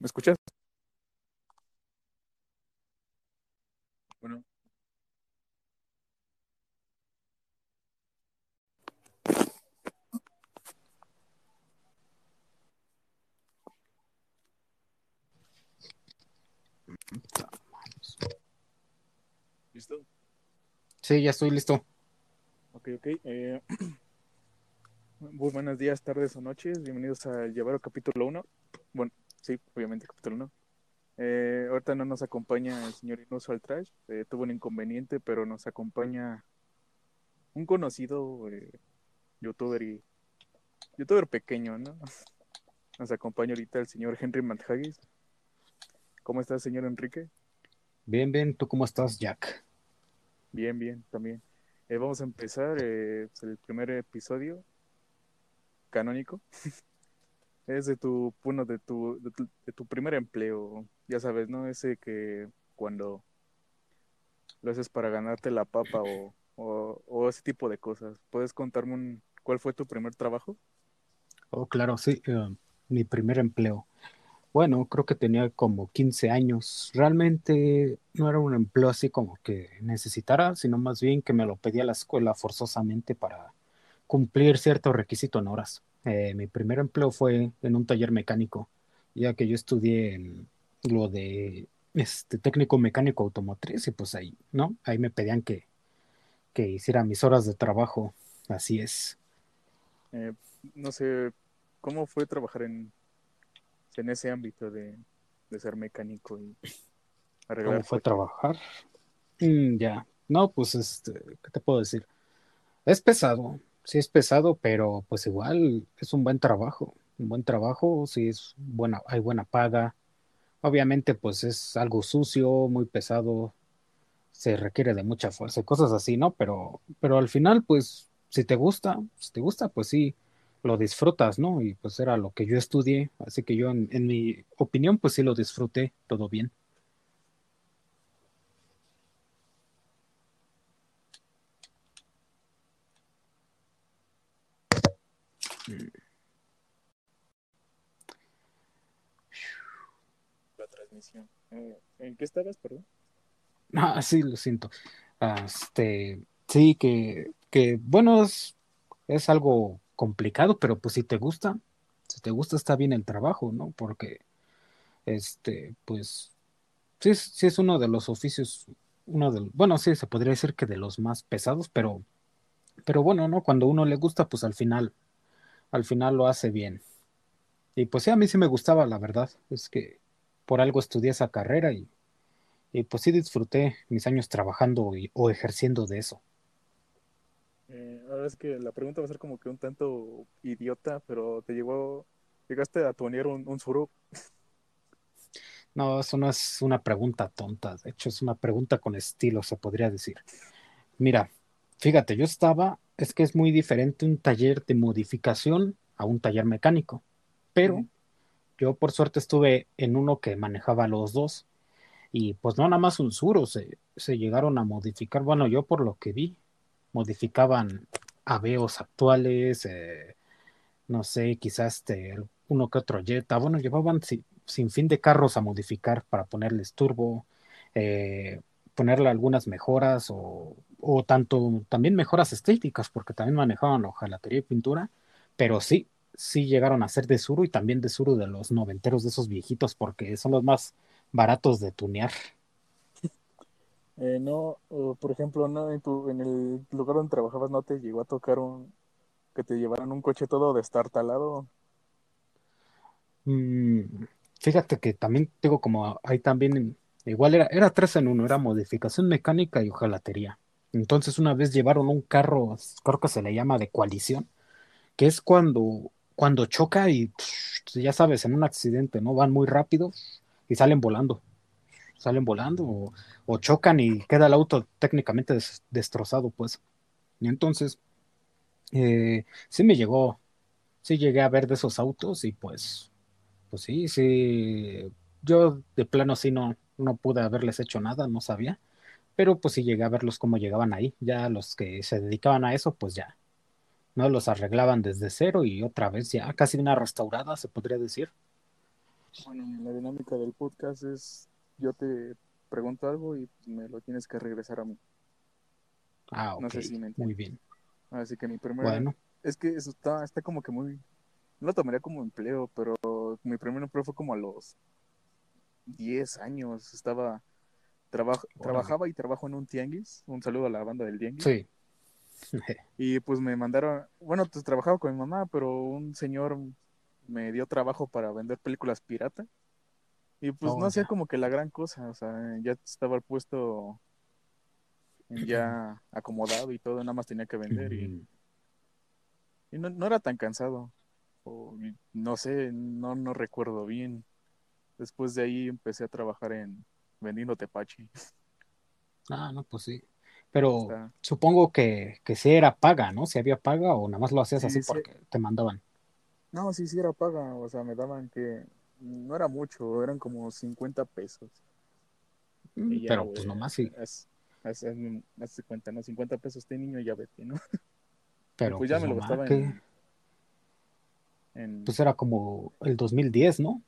¿Me escuchas? Bueno. ¿Listo? Sí, ya estoy listo. Ok, ok. eh, muy buenos días, tardes o noches. Bienvenidos a Llevaro capítulo 1. Bueno, sí, obviamente capítulo 1. Eh, ahorita no nos acompaña el señor Inusual Trash. eh, tuvo un inconveniente, pero nos acompaña un conocido eh, youtuber y youtuber pequeño, ¿no? Nos acompaña ahorita el señor Henry Manthagis. ¿Cómo estás, señor Enrique? Bien, bien, ¿tú cómo estás, Jack? Bien, bien, también. Eh, vamos a empezar eh, el primer episodio canónico. es de tu, bueno, de tu, de tu, primer empleo, ya sabes, ¿no? Ese que cuando lo haces para ganarte la papa o, o, o ese tipo de cosas. ¿Puedes contarme un, cuál fue tu primer trabajo? Oh, claro, sí, eh, mi primer empleo. Bueno, creo que tenía como 15 años. Realmente no era un empleo así como que necesitara, sino más bien que me lo pedía la escuela forzosamente para cumplir cierto requisito en horas. Eh, mi primer empleo fue en un taller mecánico, ya que yo estudié en lo de este técnico mecánico automotriz y pues ahí, ¿no? Ahí me pedían que, que hiciera mis horas de trabajo. Así es. Eh, no sé, ¿cómo fue trabajar en, en ese ámbito de, de ser mecánico y arreglar ¿Cómo fue trabajar? Mm, ya. No, pues este, ¿qué te puedo decir? Es pesado, sí es pesado, pero pues igual es un buen trabajo. Un buen trabajo, sí es buena, hay buena paga. Obviamente, pues es algo sucio, muy pesado, se requiere de mucha fuerza y cosas así, ¿no? Pero, pero al final, pues, si te gusta, si te gusta, pues sí, lo disfrutas, ¿no? Y pues era lo que yo estudié, así que yo, en, en mi opinión, pues sí lo disfruté, todo bien. La transmisión. Eh, ¿en qué estabas, perdón? Ah, sí, lo siento. Ah, Este, sí, que, que bueno, es, algo complicado, pero pues si te gusta, si te gusta está bien el trabajo, ¿no? Porque, este, pues, sí, sí es uno de los oficios, uno del, bueno, sí, se podría decir que de los más pesados, pero, pero bueno, ¿no? Cuando uno le gusta, pues al final, al final lo hace bien. Y pues sí, a mí sí me gustaba, la verdad, es que por algo estudié esa carrera y, y pues sí disfruté mis años trabajando y- o ejerciendo de eso. Eh, ahora es que la pregunta va a ser como que un tanto idiota, pero te llegó, llegaste a tunear un, un suru. No, eso no es una pregunta tonta, de hecho es una pregunta con estilo, se podría decir. Mira, fíjate, yo estaba, es que es muy diferente un taller de modificación a un taller mecánico, pero. Yo por suerte estuve en uno que manejaba los dos y pues no nada más un Suro, se, se llegaron a modificar, bueno, yo por lo que vi, modificaban Aveos actuales, eh, no sé, quizás uno que otro Jetta, bueno, llevaban si- sin fin de carros a modificar para ponerles turbo, eh, ponerle algunas mejoras o, o tanto también mejoras estéticas, porque también manejaban hojalatería y pintura, pero sí, sí llegaron a ser de Suru y también de Suru de los noventeros de esos viejitos, porque son los más baratos de tunear. Eh, no, por ejemplo, no, en tu, en el lugar donde trabajabas no te llegó a tocar un, que te llevaran un coche todo destartalado. Mm, fíjate que también tengo como ahí también, igual era, era tres en uno, era modificación mecánica y hojalatería. Entonces una vez llevaron un carro, creo que se le llama de coalición, que es cuando, cuando choca y ya sabes, en un accidente, ¿no? Van muy rápido y salen volando, salen volando o, chocan y queda el auto técnicamente des- destrozado, pues. Y entonces, eh, sí me llegó, sí llegué a ver de esos autos y pues Pues sí, sí. Yo de plano sí no, no pude haberles hecho nada, no sabía. Pero pues sí llegué a verlos cómo llegaban ahí. Ya los que se dedicaban a eso, pues ya, ¿no? Los arreglaban desde cero y otra vez ya casi una restaurada, se podría decir. Bueno, la dinámica del podcast es yo te pregunto algo y me lo tienes que regresar a mí. Ah, ok. No sé si me Muy bien. Así que mi primera... Bueno, Es que eso está, está como que muy... No lo tomaría como empleo, pero mi primer empleo fue como a los 10 años. Estaba... trabajaba y trabajo en un tianguis. Un saludo a la banda del tianguis. sí. Y pues me mandaron, bueno, pues trabajaba con mi mamá, pero un señor me dio trabajo para vender películas pirata. Y pues Oh, no hacía como que la gran cosa, o sea, ya estaba el puesto ya acomodado y todo, nada más tenía que vender y, y no, no era tan cansado. O, no sé, no, no recuerdo bien. Después de ahí empecé a trabajar en vendiendo tepache. Ah, no, pues sí. Pero Está- supongo que, que sí era paga, ¿no? Si había paga o nada más lo hacías Sí, así sí. porque te mandaban. No, sí, sí era paga, o sea, me daban que no era mucho, eran como 50 pesos. Mm, ya, Pero güey, pues nomás sí. haz, haz, hazme- hazte cuenta, ¿no? 50 pesos este niño y ya vete, ¿no? Pero pues ya pues me lo gastaba que en, en- pues era como el 2010, ¿no?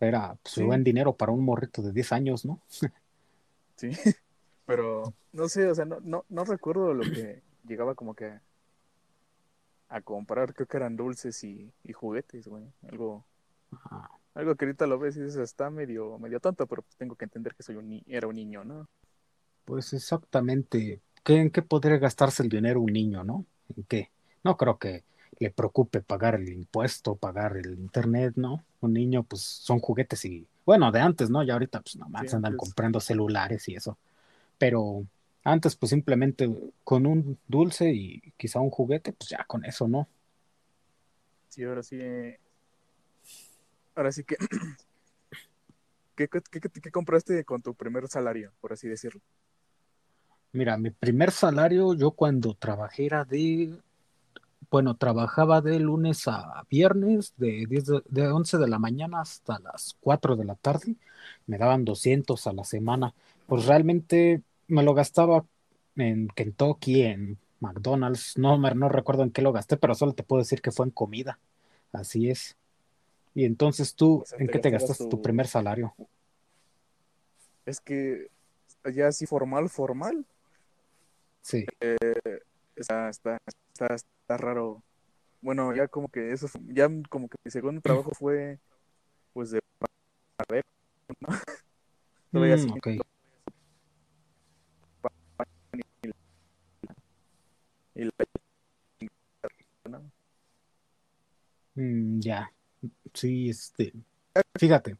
Era pues, Sí. buen dinero para un morrito de 10 años, ¿no? Sí, pero no sé, o sea, no, no, no recuerdo lo que llegaba como que a comprar, creo que eran dulces y, y juguetes, güey, algo, algo que ahorita lo ves y dices, está medio, medio tonto, pero pues tengo que entender que soy un ni- era un niño, ¿no? pues exactamente. ¿Qué, ¿En qué podría gastarse el dinero un niño, no? ¿En qué? No creo que le preocupe pagar el impuesto, pagar el internet, ¿no? Un niño, pues son juguetes y, bueno, de antes, ¿no? Ya ahorita, pues nomás Sí, andan antes. comprando celulares y eso. Pero antes, pues simplemente con un dulce y quizá un juguete, pues ya con eso, ¿no? Sí, ahora sí, eh, ahora sí que, ¿qué, qué, qué- qué compraste con tu primer salario, por así decirlo? Mira, mi primer salario, yo cuando trabajé era de, bueno, trabajaba de lunes a viernes, de 10 de, de 11 de la mañana hasta las 4 de la tarde. Me daban 200 a la semana. Pues realmente me lo gastaba en Kentucky, en McDonald's. No, me- no recuerdo en qué lo gasté, pero solo te puedo decir que fue en comida. Así es. Y entonces tú, O sea, ¿en te qué te gastaste tu tu- primer salario? Es que ya así formal, formal, Sí. está, está, está, está raro. Bueno, ya como que eso, ya como que mi segundo trabajo fue, pues, de madera, ¿no? Mm, así, ok. Y la-. Mm, ya. Sí, este. Fíjate,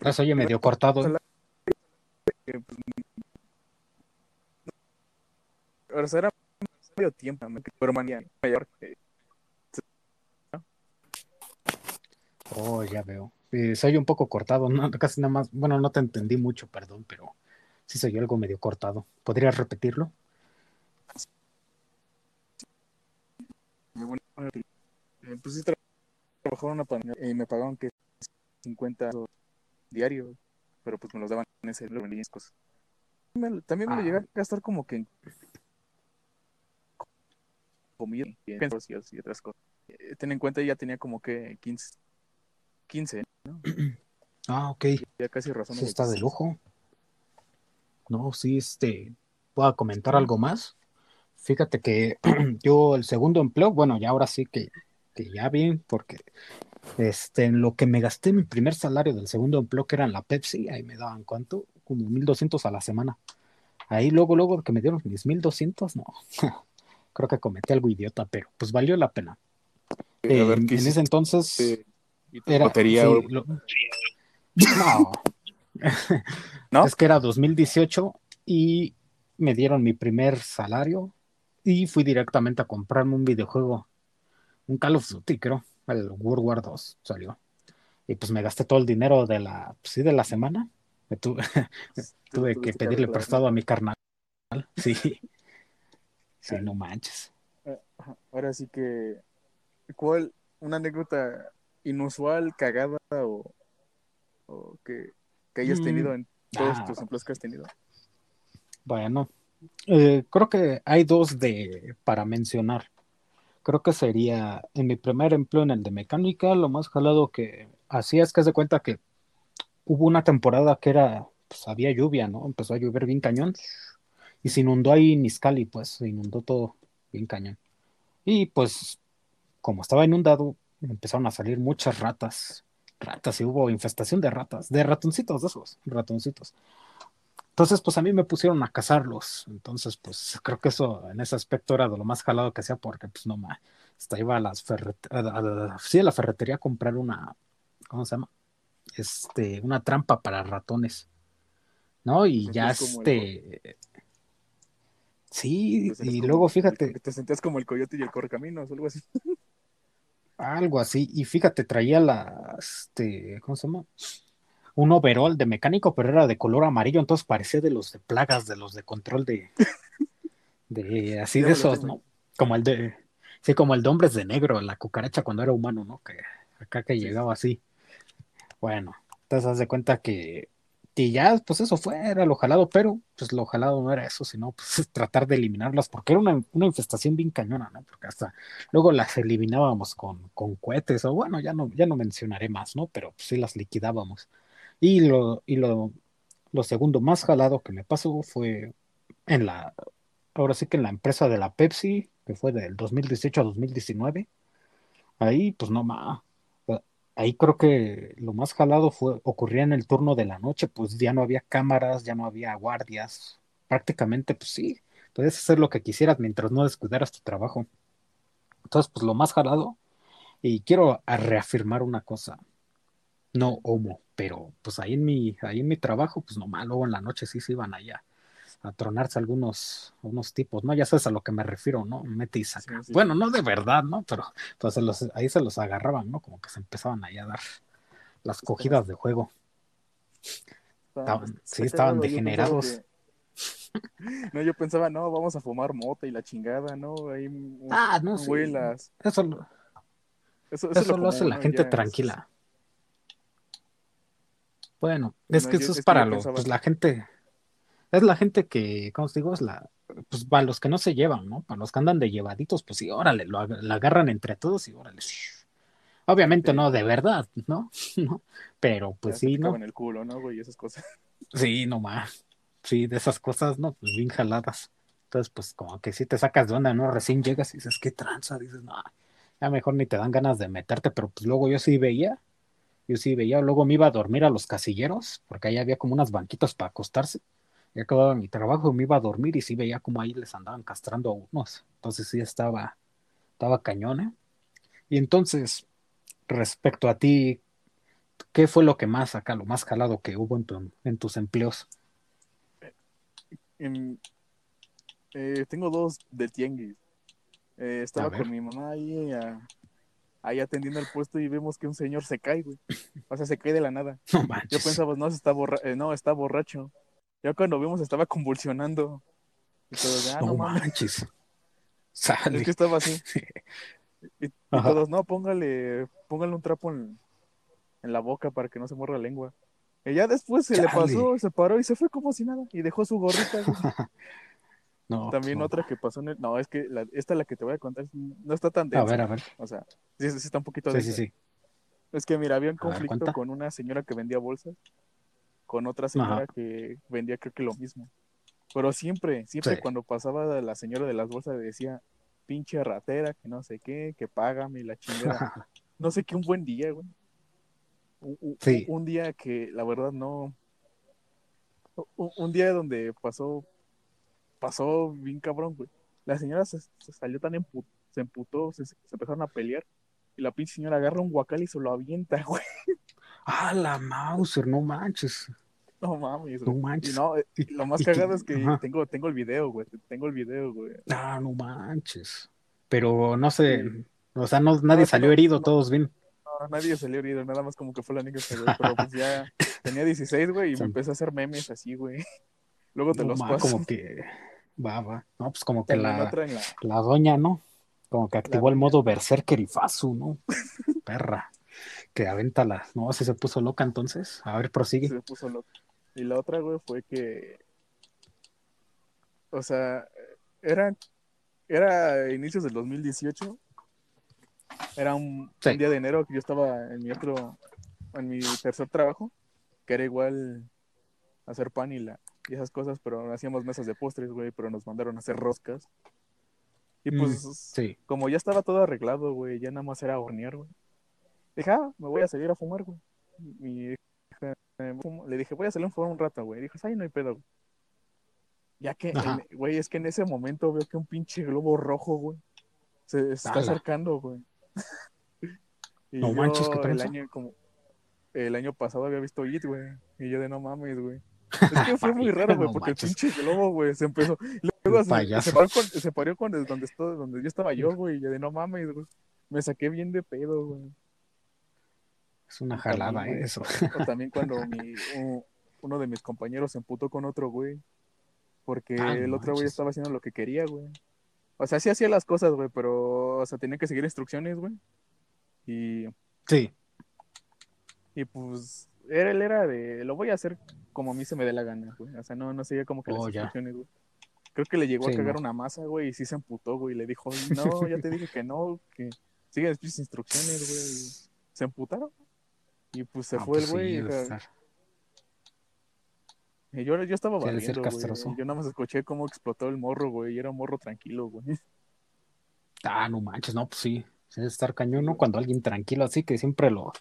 eso oye medio cortado. ¿eh? salario, pues, sea, era medio tiempo, pero mayor. eh, Oh, ya veo. Eh, soy un poco cortado, no, casi nada más. Bueno, no te entendí mucho, perdón, pero sí soy algo medio cortado. ¿Podrías repetirlo? eh, bueno, eh, pues sí, tra- trabajaba en una panadería y me pagaban que 50 diarios, pero pues me los daban en ese cosas. Me- también me lo Ah. llegué a gastar como que en comida y en otras cosas. Eh, ten en cuenta, ya tenía como que 15, 15 ¿no? Ah, ok. Ya casi razón. Está de lujo. No, sí, este. ¿Puedo comentar algo más? Fíjate que yo el segundo empleo, bueno, ya ahora sí que, que ya bien, porque este, en lo que me gasté mi primer salario del segundo empleo, que era en la Pepsi, ahí me daban cuánto, como 1200 a la semana. Ahí luego, luego que me dieron mis 1200, no. Creo que cometí algo idiota, pero pues valió la pena. Eh, ver, En- ¿qué en ese entonces ¿Y tu era. sí, o- lo- no, ¿No? es que era 2018 y me dieron mi primer salario y fui directamente a comprarme un videojuego, un Call of Duty, creo, el World War 2 salió. Y pues me gasté todo el dinero de la, pues, sí, de la semana. Me tuve, tuve que pedirle prestado a mi carnal. Sí. Sí, no manches. Eh, Ahora sí que, ¿cuál, una anécdota inusual, cagada o, o que, que hayas Mm, tenido en todos ah. tus empleos que has tenido? Bueno, eh, creo que hay dos de para mencionar. creo que sería en mi primer empleo en el de mecánica, lo más jalado que hacía es que se cuenta que hubo una temporada que era, pues había lluvia, ¿no? Empezó a llover bien cañón y se inundó ahí Niscali, pues se inundó todo bien cañón. Y pues, como estaba inundado, empezaron a salir muchas ratas, ratas, y hubo infestación de ratas, de ratoncitos de esos, ratoncitos. Entonces, pues a mí me pusieron a cazarlos. Entonces, pues creo que eso en ese aspecto era de lo más jalado que hacía, porque pues no más, hasta iba a las sí, a la ferretería a comprar una, ¿cómo se llama? Este, una trampa para ratones. ¿No? Y ya este. Sí, y luego fíjate. te sentías como el coyote y el correcaminos, algo así. Algo así. Y fíjate, traía la, este, ¿cómo se llama? Un overall de mecánico, pero era de color amarillo, entonces parecía de los de plagas, de los de control de, de así de esos, ¿no? Como el de, sí, como el de hombres de negro, la cucaracha cuando era humano, ¿no? Que acá que llegaba así. Bueno, entonces haz de cuenta que, y ya, pues eso fue, era lo jalado, pero pues lo jalado no era eso, sino pues tratar de eliminarlas, porque era una, una infestación bien cañona, ¿no? Porque hasta luego las eliminábamos con, con cohetes, o bueno, ya no, ya no mencionaré más, ¿no? Pero pues, sí las liquidábamos. Y lo, y lo, lo segundo más jalado que me pasó fue en la, ahora sí que en la empresa de la Pepsi, que fue del 2018 a 2019. Ahí, pues no más. Ahí creo que lo más jalado fue, ocurría en el turno de la noche, pues ya no había cámaras, ya no había guardias. Prácticamente, pues sí, puedes hacer lo que quisieras mientras no descuidaras tu trabajo. Entonces, pues lo más jalado, y quiero reafirmar una cosa, no homo pero pues ahí en mi, ahí en mi trabajo, pues nomás luego en la noche sí se iban allá a tronarse algunos, unos tipos, ¿no? Ya sabes a lo que me refiero, ¿no? Mete y saca. Bueno, no de verdad, ¿no? Pero pues ahí se los agarraban, ¿no? Como que se empezaban ahí a dar las cogidas de juego. sí, estaban degenerados. No, yo pensaba, no, vamos a fumar mota y la chingada, ¿no? Ahí, ah, no, sí. Eso, eso, eso, lo, hace la gente tranquila. Bueno, es que eso es, para los, pues la gente, es la gente que, ¿cómo os digo? Es la, pues para los que no se llevan, ¿no? Para los que andan de llevaditos, pues sí, órale, lo la agarran entre todos y órale. Obviamente no de verdad, ¿no? ¿no? Pero pues sí, ¿no? en el culo, ¿no, güey? Esas cosas. Sí, nomás. Sí, de esas cosas, ¿no? Pues bien jaladas. Entonces, pues como que si te sacas de onda, ¿no? Recién llegas y dices, qué tranza, dices, no, ya mejor ni te dan ganas de meterte, pero pues luego yo sí veía yo sí veía, luego me iba a dormir a los casilleros, porque ahí había como unas banquitas para acostarse. Ya acababa mi trabajo, me iba a dormir y sí veía como ahí les andaban castrando a unos. Entonces sí estaba, estaba cañona. Y entonces, respecto a ti, ¿qué fue lo que más acá, lo más calado que hubo en, tus empleos? Eh, tengo dos de tianguis. Eh, estaba con mi mamá ahí a, ahí atendiendo el puesto y vemos que un señor se cae, güey. O sea, se cae de la nada. No manches. Yo pensaba, no, está eh, no, está borracho. Ya cuando vimos estaba convulsionando. Y todos, ah, no, manches. Es que estaba así. Y, todos, no, póngale, póngale un trapo en, la boca para que no se muerra la lengua. Y ya después se le pasó, se paró y se fue como si nada. Y dejó su gorrita. No, También otra que pasó en el... No, es que la, esta la que te voy a contar no está tan densa. A ver, a ver. O sea, sí, sí está un poquito sí, Sí, sí. Es que mira, había un conflicto con una señora que vendía bolsas, con otra señora que vendía creo que lo mismo. Pero siempre, siempre cuando pasaba la señora de las bolsas decía, pinche ratera, que no sé qué, que págame la chingada. no sé qué, un buen día, güey. Un, sí. un día que la verdad no... un día donde pasó pasó bien cabrón, güey. La señora se, salió tan se emputó, se, empezaron a pelear. Y la pinche señora agarra un guacal y se lo avienta, güey. Ah, la Mauser, no manches. No mames. No manches. Y no, lo más cagado es que tengo, tengo el video, güey. Tengo el video, güey. Ah, no manches. Pero no sé, o sea, no, nadie salió herido, todos bien. No, nadie salió herido, nada más como que fue la única que salió. Pero pues ya tenía 16, güey, y me empecé a hacer memes así, güey. Luego te los paso. Como que va, va. No, pues como que la, la, doña, ¿no? Como que activó el modo Berserker y Fasu, ¿no? Perra. Que aventa la. No, si se puso loca entonces. A ver, prosigue. Se puso loca. Y la otra, güey, fue que. O sea, era. Era inicios del 2018 Era un, Sí. un día de enero que yo estaba en mi otro, en mi tercer trabajo, que era igual hacer pan y, la, y esas cosas, pero hacíamos mesas de postres, güey, pero nos mandaron a hacer roscas. Y Mm, pues, Sí. como ya estaba todo arreglado, güey, ya nada más era hornear, güey. Dije, ah, me voy a salir a fumar, güey. Y le dije, voy a salir a fumar un rato, güey. Dijo, ay, no hay pedo, güey. Ya que, güey, es que en ese momento veo que un pinche globo rojo, güey, se está acercando, güey. y No manches, ¿qué el año, como, el año pasado había visto It, güey. Y yo de no mames, güey. Es que fue muy raro, güey, No porque manches. el pinche globo, güey, se empezó. Luego se, se paró con, se paró con el- donde, estoy, donde yo estaba yo, güey. Y yo de no mames, güey. Me saqué bien de pedo, güey. Es una También, jalada güey. eso. O también cuando mi, uno de mis compañeros se emputó con otro, güey. Porque Ah, el otro güey estaba haciendo lo que quería, güey. O sea, sí hacía las cosas, güey, pero, o sea, tenía que seguir instrucciones, güey. Y, Sí. y pues, era, él era de, lo voy a hacer como a mí se me dé la gana, güey. O sea, no, no seguía como que las Oh, instrucciones, güey. Creo que le llegó Sí, a cagar no. una masa, güey, y sí se emputó, güey. Le dijo, no, ya te dije que no, que sigue las instrucciones, güey. Se emputaron. Y pues se Ah, fue pues el güey. sí, y, yo, yo estaba barriendo, güey. Yo nada más escuché cómo explotó el morro, güey. Y era un morro tranquilo, güey. Ah, no manches, no, pues sí. Debe estar cañón, ¿no? Cuando alguien tranquilo así, que siempre lo,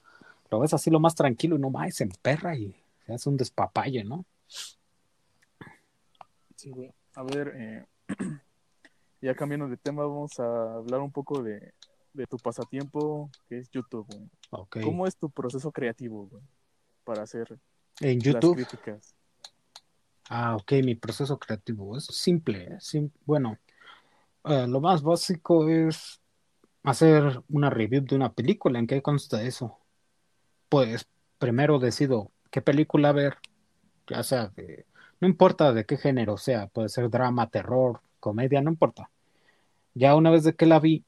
lo ves así lo más tranquilo y no más, se emperra y se hace un despapalle, ¿no? Sí, güey. A ver, eh, ya cambiando de tema, vamos a hablar un poco de, de tu pasatiempo, que es YouTube, güey. ¿Cómo es tu proceso creativo, güey? Para hacer En las YouTube. críticas. Ah, ok, mi proceso creativo es simple. ¿eh? Sim- bueno, eh, lo más básico es hacer una review de una película. ¿En qué consta eso? Pues primero decido qué película ver, ya sea no importa de qué género sea, puede ser drama, terror, comedia, no importa. Ya una vez de que la vi,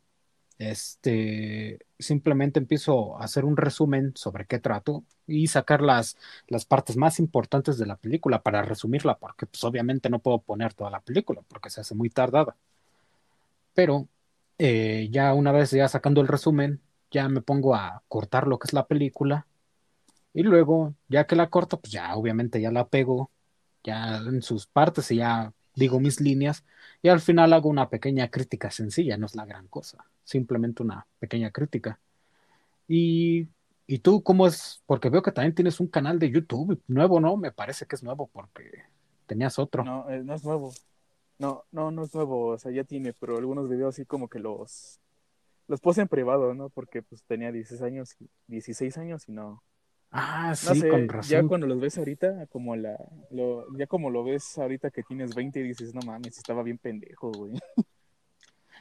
este, simplemente empiezo a hacer un resumen sobre qué trato y sacar las, las partes más importantes de la película para resumirla, porque pues obviamente no puedo poner toda la película porque se hace muy tardada. Pero eh, ya una vez ya sacando el resumen, ya me pongo a cortar lo que es la película y luego, ya que la corto, pues ya obviamente ya la pego ya en sus partes y ya digo mis líneas y al final hago una pequeña crítica sencilla, no es la gran cosa, simplemente una pequeña crítica. Y, y tú, ¿cómo es? Porque veo que también tienes un canal de YouTube nuevo, ¿no? Me parece que es nuevo porque tenías otro. No, eh, no es nuevo. No, no, no es nuevo. O sea, ya tiene, pero algunos videos así como que los los puse en privado, ¿no? Porque pues tenía 16 años, y- 16 años y no. Ah, No sí, sé, con ya razón. cuando los ves ahorita, como la, lo, ya como lo ves ahorita que tienes 20 y dices, no mames, estaba bien pendejo, güey.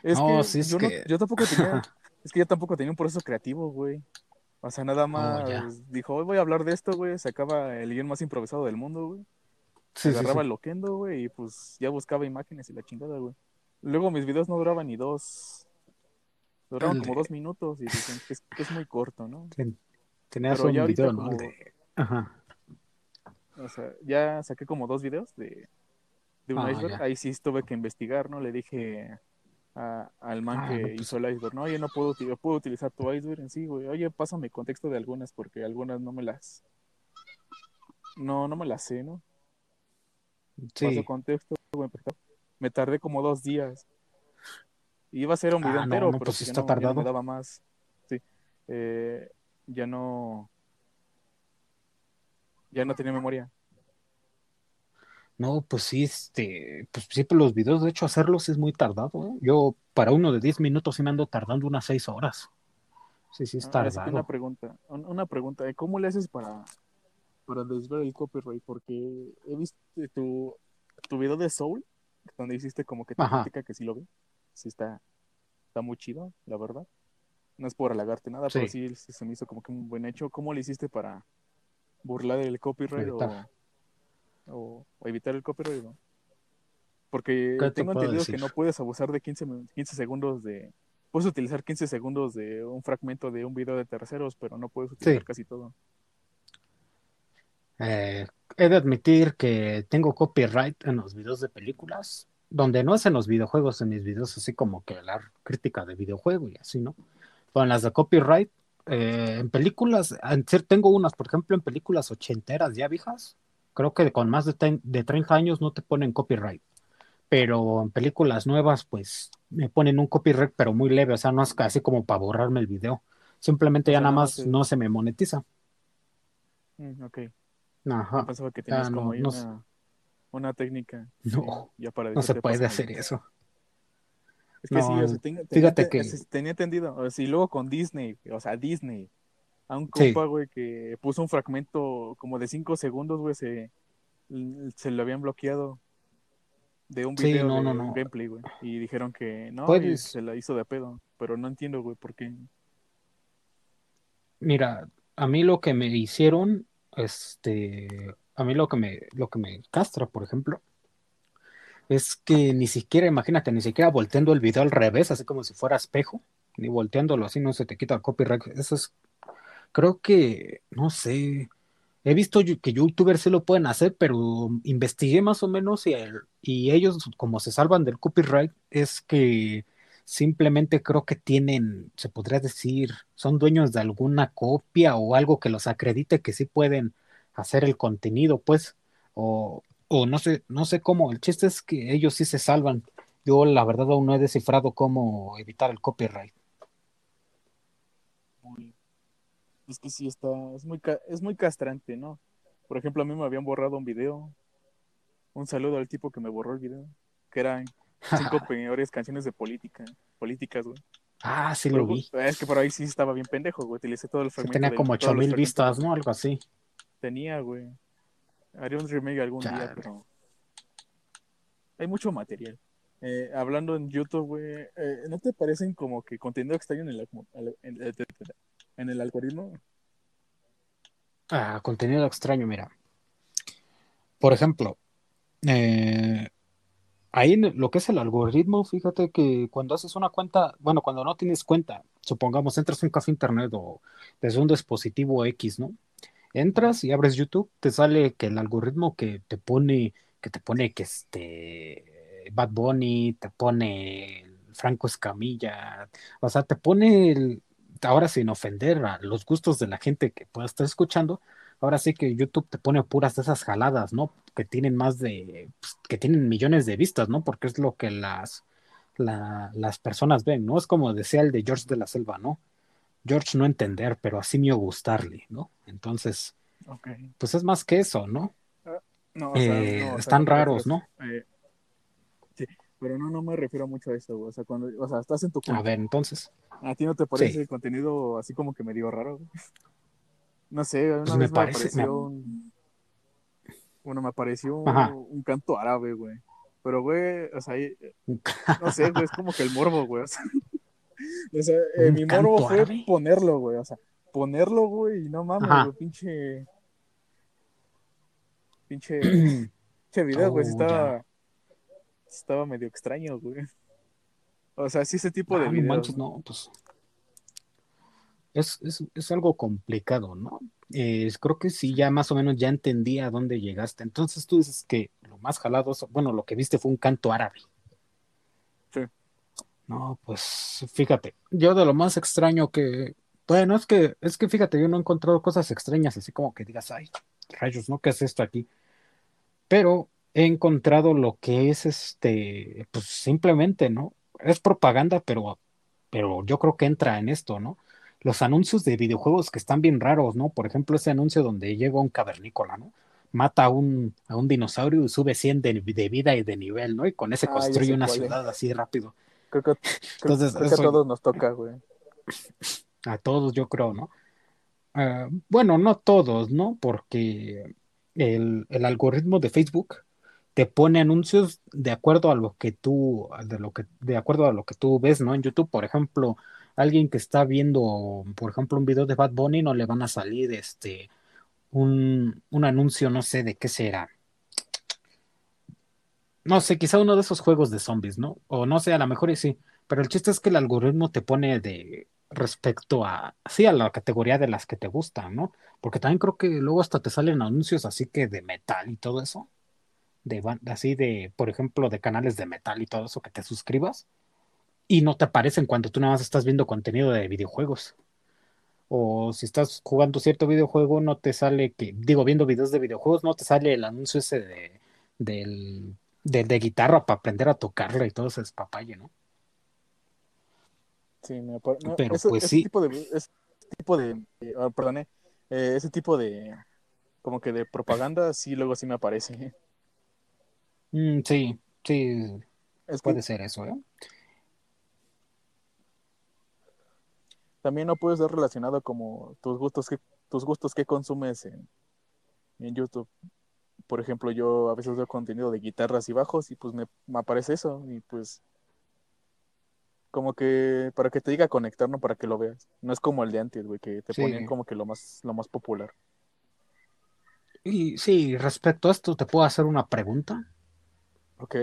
Es No, que sí, es yo, no- que- yo tampoco tenía, es que yo tampoco tenía un proceso creativo, güey. O sea, nada más Oh, ya. dijo, hoy voy a hablar de esto, güey, sacaba el guion más improvisado del mundo, güey. Sí, agarraba sí. el loquendo, güey, y pues ya buscaba imágenes y la chingada, güey. Luego mis videos no duraban ni dos, duraban como dos minutos y dicen que es, que es muy corto, ¿no? Ten- Tenías Pero un video, como- de- Ajá. O sea, ya saqué como dos videos de, de un Ah, iceberg. ya. Ahí sí tuve que investigar, ¿no? Le dije a- al man Ah, que pues- hizo el iceberg, no, oye, no puedo, puedo utilizar tu iceberg en sí, güey. Oye, pásame contexto de algunas porque algunas no me las... No, no me las sé, ¿no? Sí. Paso contexto, güey. Me tardé como dos días. Iba a ser un video Ah, entero, no, pero pues ya está no, me daba más. Sí. Eh, ya no... Ya no tenía memoria. No, pues sí, este, pues siempre los videos, de hecho, hacerlos es muy tardado, ¿eh? Yo para uno de 10 minutos sí me ando tardando unas 6 horas. Sí, sí, es que tardado. una pregunta, un- una pregunta, ¿eh? ¿cómo le haces para, para desver el copyright? Porque he visto tu, tu video de Soul, donde hiciste como que crítica que sí lo vi, sí está, está muy chido, la verdad. No es por halagarte nada, pero Sí. sí, se me hizo como que un buen hecho. ¿Cómo le hiciste para burlar el copyright o, Evitar. o- o evitar el copyright? no? Porque ¿Qué te tengo entendido decir? que no puedes abusar de 15, min- 15 segundos de... Puedes utilizar 15 segundos de un fragmento de un video de terceros, pero no puedes utilizar Sí. casi todo. Eh, he de admitir que tengo copyright en los videos de películas, donde no es en los videojuegos, en mis videos así como que la crítica de videojuego y así, ¿no? Con las de copyright, eh, en películas, tengo unas, por ejemplo, en películas ochenteras ya viejas, creo que con más de, de 30 años no te ponen copyright. Pero en películas nuevas, pues me ponen un copyright, pero muy leve, o sea, no es casi como para borrarme el video. Simplemente ya nada más no se me monetiza. Mm, ok. Ajá. pensaba que tenías como una, una, técnica. No, ya para no se puede hacer eso. Es que sí, o sea, tenía, fíjate que... tenía entendido. O sea, y luego con Disney, o sea, Disney. A un compa, güey, que puso un fragmento como de 5 segundos, güey, se, se lo habían bloqueado de un video de no, gameplay, güey. Y dijeron que no, se la hizo de pedo. Pero no entiendo, güey, por qué. Mira, a mí lo que me hicieron, este, a mí lo que me, lo que me castra, por ejemplo, es que ni siquiera, imagínate, ni siquiera volteando el video al revés, así como si fuera espejo, ni volteándolo así no se te quita el copyright. Eso es, creo que, no sé, he visto que youtubers sí lo pueden hacer, pero investigué más o menos y, y ellos, como se salvan del copyright, es que simplemente creo que tienen, se podría decir, son dueños de alguna copia o algo que los acredite que sí pueden hacer el contenido, pues, o, o no sé, no sé cómo. El chiste es que ellos sí se salvan. Yo la verdad aún no he descifrado cómo evitar el copyright. Es que sí está, es muy, es muy castrante, ¿no? Por ejemplo, a mí me habían borrado un video. Un saludo al tipo que me borró el video, que eran cinco peores canciones de política, políticas, güey. Ah, sí lo vi. Es que por ahí sí estaba bien pendejo, güey. Utilicé todo el fragmento. tenía como ocho mil vistas, ¿no? Algo así. Tenía, güey. Haré un remake algún día, pero. Hay mucho material. Eh, hablando en YouTube, güey, eh, ¿no te parecen como que contenido extraño en el, en el algoritmo? Ah, contenido extraño, mira. Por ejemplo, eh, ahí en lo que es el algoritmo, fíjate que cuando haces una cuenta, bueno, cuando no tienes cuenta, supongamos entras a un café internet o desde un dispositivo X, ¿no? Entras y abres YouTube, te sale que el algoritmo que te pone, que te pone que este Bad Bunny, te pone Franco Escamilla, o sea, te pone ahora sin ofender a los gustos de la gente que pueda estar escuchando, ahora sí que YouTube te pone puras de esas jaladas, ¿no? Que tienen más de, pues, que tienen millones de vistas, ¿no? Porque es lo que las, las personas ven, ¿no? Es como decía el de George de la Selva, ¿no? George no entender, pero así mío gustarle, ¿no? Entonces, pues es más que eso, ¿no? Ah, no, eh, están raros, ¿no? Eh, sí, pero no, no me refiero mucho a eso, o sea, cuando, o sea, estás en tu A ver, entonces. ¿A ti no te parece el contenido así como que medio raro? No sé, una pues vez me, apareció un... Bueno, me apareció un, canto árabe, güey. Pero, güey, o sea, no sé, güey, es como que el morbo, güey. O sea, eh, mi morbo fue ponerlo, güey. O sea, ponerlo, güey, y no mames, güey, pinche. Pinche. pinche video, güey, oh, estaba. Estaba medio extraño, güey. O sea, sí, ese tipo de ah, videos. no, pues es, algo complicado, ¿no? creo que sí, ya más o menos ya entendí a dónde llegaste. Entonces tú dices que lo más jalado, bueno, lo que viste fue un canto árabe. No, pues fíjate, yo de lo más extraño que, bueno, es que, es que fíjate, yo no he encontrado cosas extrañas, así como que digas, ay, rayos, ¿no? ¿Qué es esto aquí? Pero he encontrado lo que es este, pues simplemente, ¿no? Es propaganda, pero, pero yo creo que entra en esto, ¿no? los anuncios de videojuegos que están bien raros, ¿no? Por ejemplo, ese anuncio donde llega un cavernícola, ¿no? Mata a un, a un dinosaurio y sube 100 de, vida y de nivel, ¿no? Y con ese ah, construye una ciudad así rápido. Creo que, Entonces, a todos nos toca, güey. A todos, yo creo, ¿no? Ah, bueno, no todos, ¿no? Porque el, el, algoritmo de Facebook te pone anuncios de acuerdo a lo que tú, de lo que, de acuerdo a lo que tú ves, ¿no? En YouTube, por ejemplo, alguien que está viendo, por ejemplo, un video de Bad Bunny, no le van a salir este un, anuncio, no sé de qué será. No sé, quizá uno de esos juegos de zombies, ¿no? O no sé, a lo mejor sí. Pero el chiste es que el algoritmo te pone de respecto a, sí, a la categoría de las que te gustan, ¿no? Porque también creo que luego hasta te salen anuncios así que de metal y todo eso. De, así de, por ejemplo, de canales de metal y todo eso que te suscribas y no te aparecen cuando tú nada más estás viendo contenido de videojuegos. O si estás jugando cierto videojuego, no te sale que, digo, viendo videos de videojuegos, no te sale el anuncio ese de, del, de, de guitarra para aprender a tocarla y todo ese papaye, ¿no? Sí, me apar- no, Pero eso- pues ese sí, tipo de, ese tipo de, perdone, eh, ese tipo de, como que de propaganda, sí, luego sí me aparece. mm, sí, sí, Es que puede ser eso, ¿eh? también no puedes ver relacionado como tus gustos que, tus gustos que consumes en, en YouTube. Por ejemplo, yo a veces veo contenido de guitarras y bajos y pues me, me aparece eso y pues como que para que te diga conectar, no para que lo veas. No es como el de antes, güey, que te ponían Sí. como que lo más, lo más popular. Y sí, respecto a esto, ¿te puedo hacer una pregunta? Ok,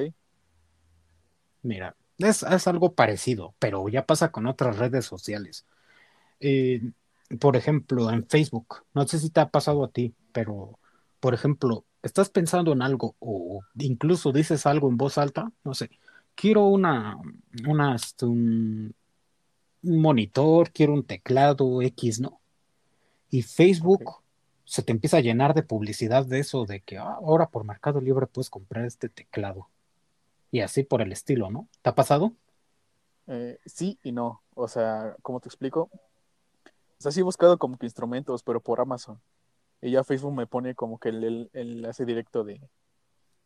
Mira, es, es algo parecido, pero ya pasa con otras redes sociales. Eh, por ejemplo, en Facebook, no sé si te ha pasado a ti, pero, por ejemplo, estás pensando en algo o incluso dices algo en voz alta, no sé, quiero una, una, este, un, un monitor, quiero un teclado X, ¿no? Y Facebook ok. se te empieza a llenar de publicidad de eso, de que "Ah, ahora por Mercado Libre puedes comprar este teclado. Y así por el estilo, ¿no? ¿Te ha pasado? Eh, sí y no. O sea, ¿cómo te explico? O sea, sí he buscado como que instrumentos, pero por Amazon. Y ya Facebook me pone como que el, el, el enlace directo de,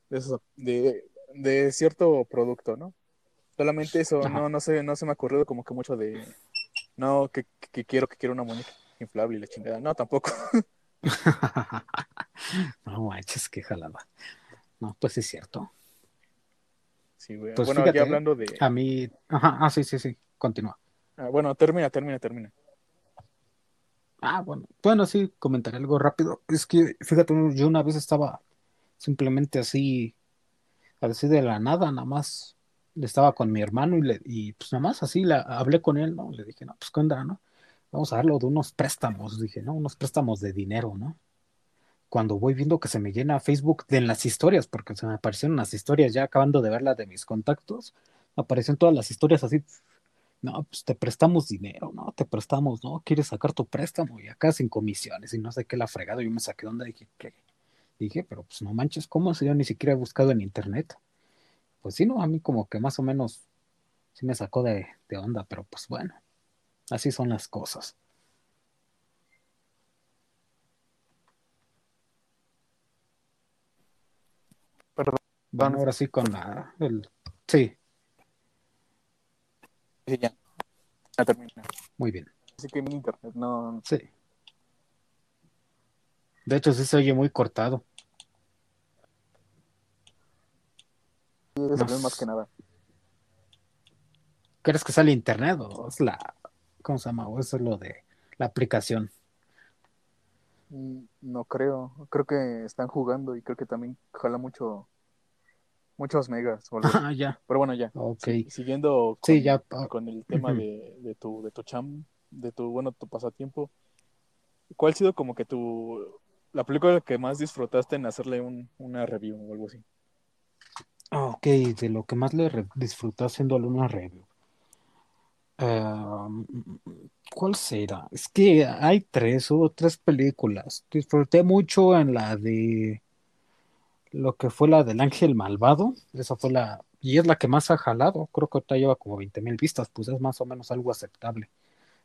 de, esos- de, de cierto producto, ¿no? Solamente eso, Ajá. no, no sé, no se me ha ocurrido como que mucho de, no, que, que quiero, que quiero una muñeca inflable y la chingada. No, tampoco. No manches, qué jalada. No, pues es cierto. Sí, güey. Pues Bueno, ya fíjate, hablando de, a mí, ajá, ah, sí, sí, sí, continúa. ah, bueno, termina, termina, termina. Ah, bueno, bueno, sí, comentaré algo rápido. Es que, fíjate, yo una vez estaba simplemente así, así de la nada, nada más estaba con mi hermano y, le, y pues nada más así la, hablé con él, ¿no? Le dije, no, pues qué onda, ¿no? Vamos a darlo de unos préstamos, dije, ¿no? Unos préstamos de dinero, ¿no? Cuando voy viendo que se me llena Facebook de las historias, porque se me aparecieron las historias, ya acabando de ver la de mis contactos, aparecieron todas las historias así, no, pues te prestamos dinero, ¿no? Te prestamos, ¿no? Quieres sacar tu préstamo y acá sin comisiones y no sé qué la fregada. Yo me saqué de onda y dije, ¿qué? Dije, pero pues no manches, ¿cómo si yo ni siquiera he buscado en internet? Pues sí, no, a mí como que más o menos sí me sacó de, de onda, pero pues bueno, así son las cosas. Perdón, Bueno, ahora sí con la, el, sí, sí, ya, ya termina. muy bien, Así que mi internet, no, sí. De hecho, sí se oye muy cortado. No más que nada. ¿Crees que sale internet o es la, ¿cómo se llama? O es lo de la aplicación. Mm, No creo, creo que están jugando y creo que también jala mucho, muchos megas o. Ah, ya, Pero bueno, ya. ok. Si- siguiendo Sí, con, ya. ah, con el tema de, de tu, de tu cham, de tu, bueno, tu pasatiempo, ¿cuál ha sido como que tu, la película que más disfrutaste en hacerle un, una review o algo así? Ah, ok, de lo que más le disfruté haciéndole una review. ¿cuál será? Es que hay tres, hubo tres películas. Disfruté mucho en la de lo que fue la del Ángel Malvado. Esa fue la, y es la que más ha jalado. Creo que ahorita lleva como 20 mil vistas, pues es más o menos algo aceptable.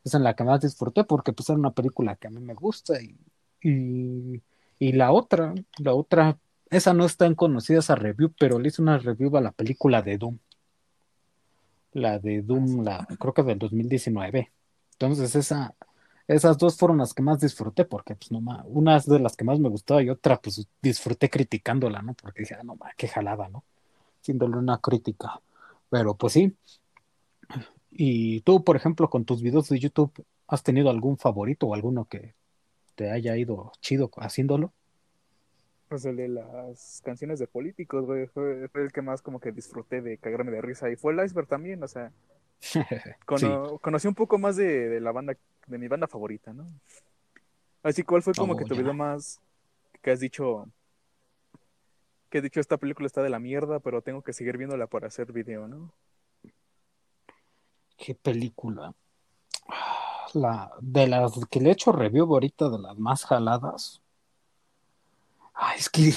Es en la que más disfruté porque pues era una película que a mí me gusta y, y, y la otra, la otra, esa no es tan conocida esa review, pero le hice una review a la película de Doom. La de Doom, la, creo que del 2019. Entonces esa, esas dos fueron las que más disfruté porque pues no ma- una es de las que más me gustaba y otra pues disfruté criticándola, ¿no? Porque dije, ah, no ma, qué jalada, ¿no? Haciéndole una crítica. Pero pues sí. Y tú, por ejemplo, con tus videos de YouTube, ¿has tenido algún favorito o alguno que te haya ido chido haciéndolo? Pues el de las canciones de políticos, güey, fue, fue el que más como que disfruté de cagarme de risa. Y fue el iceberg también, o sea, Sí, cono- conocí un poco más de, de la banda, de mi banda favorita, ¿no? Así, ¿cuál fue como oh, que tu ya. video más que has dicho, que has dicho esta película está de la mierda, pero tengo que seguir viéndola para hacer video, ¿no? ¿Qué película? La, de las que le he hecho review ahorita, de las más jaladas. Ay, es que,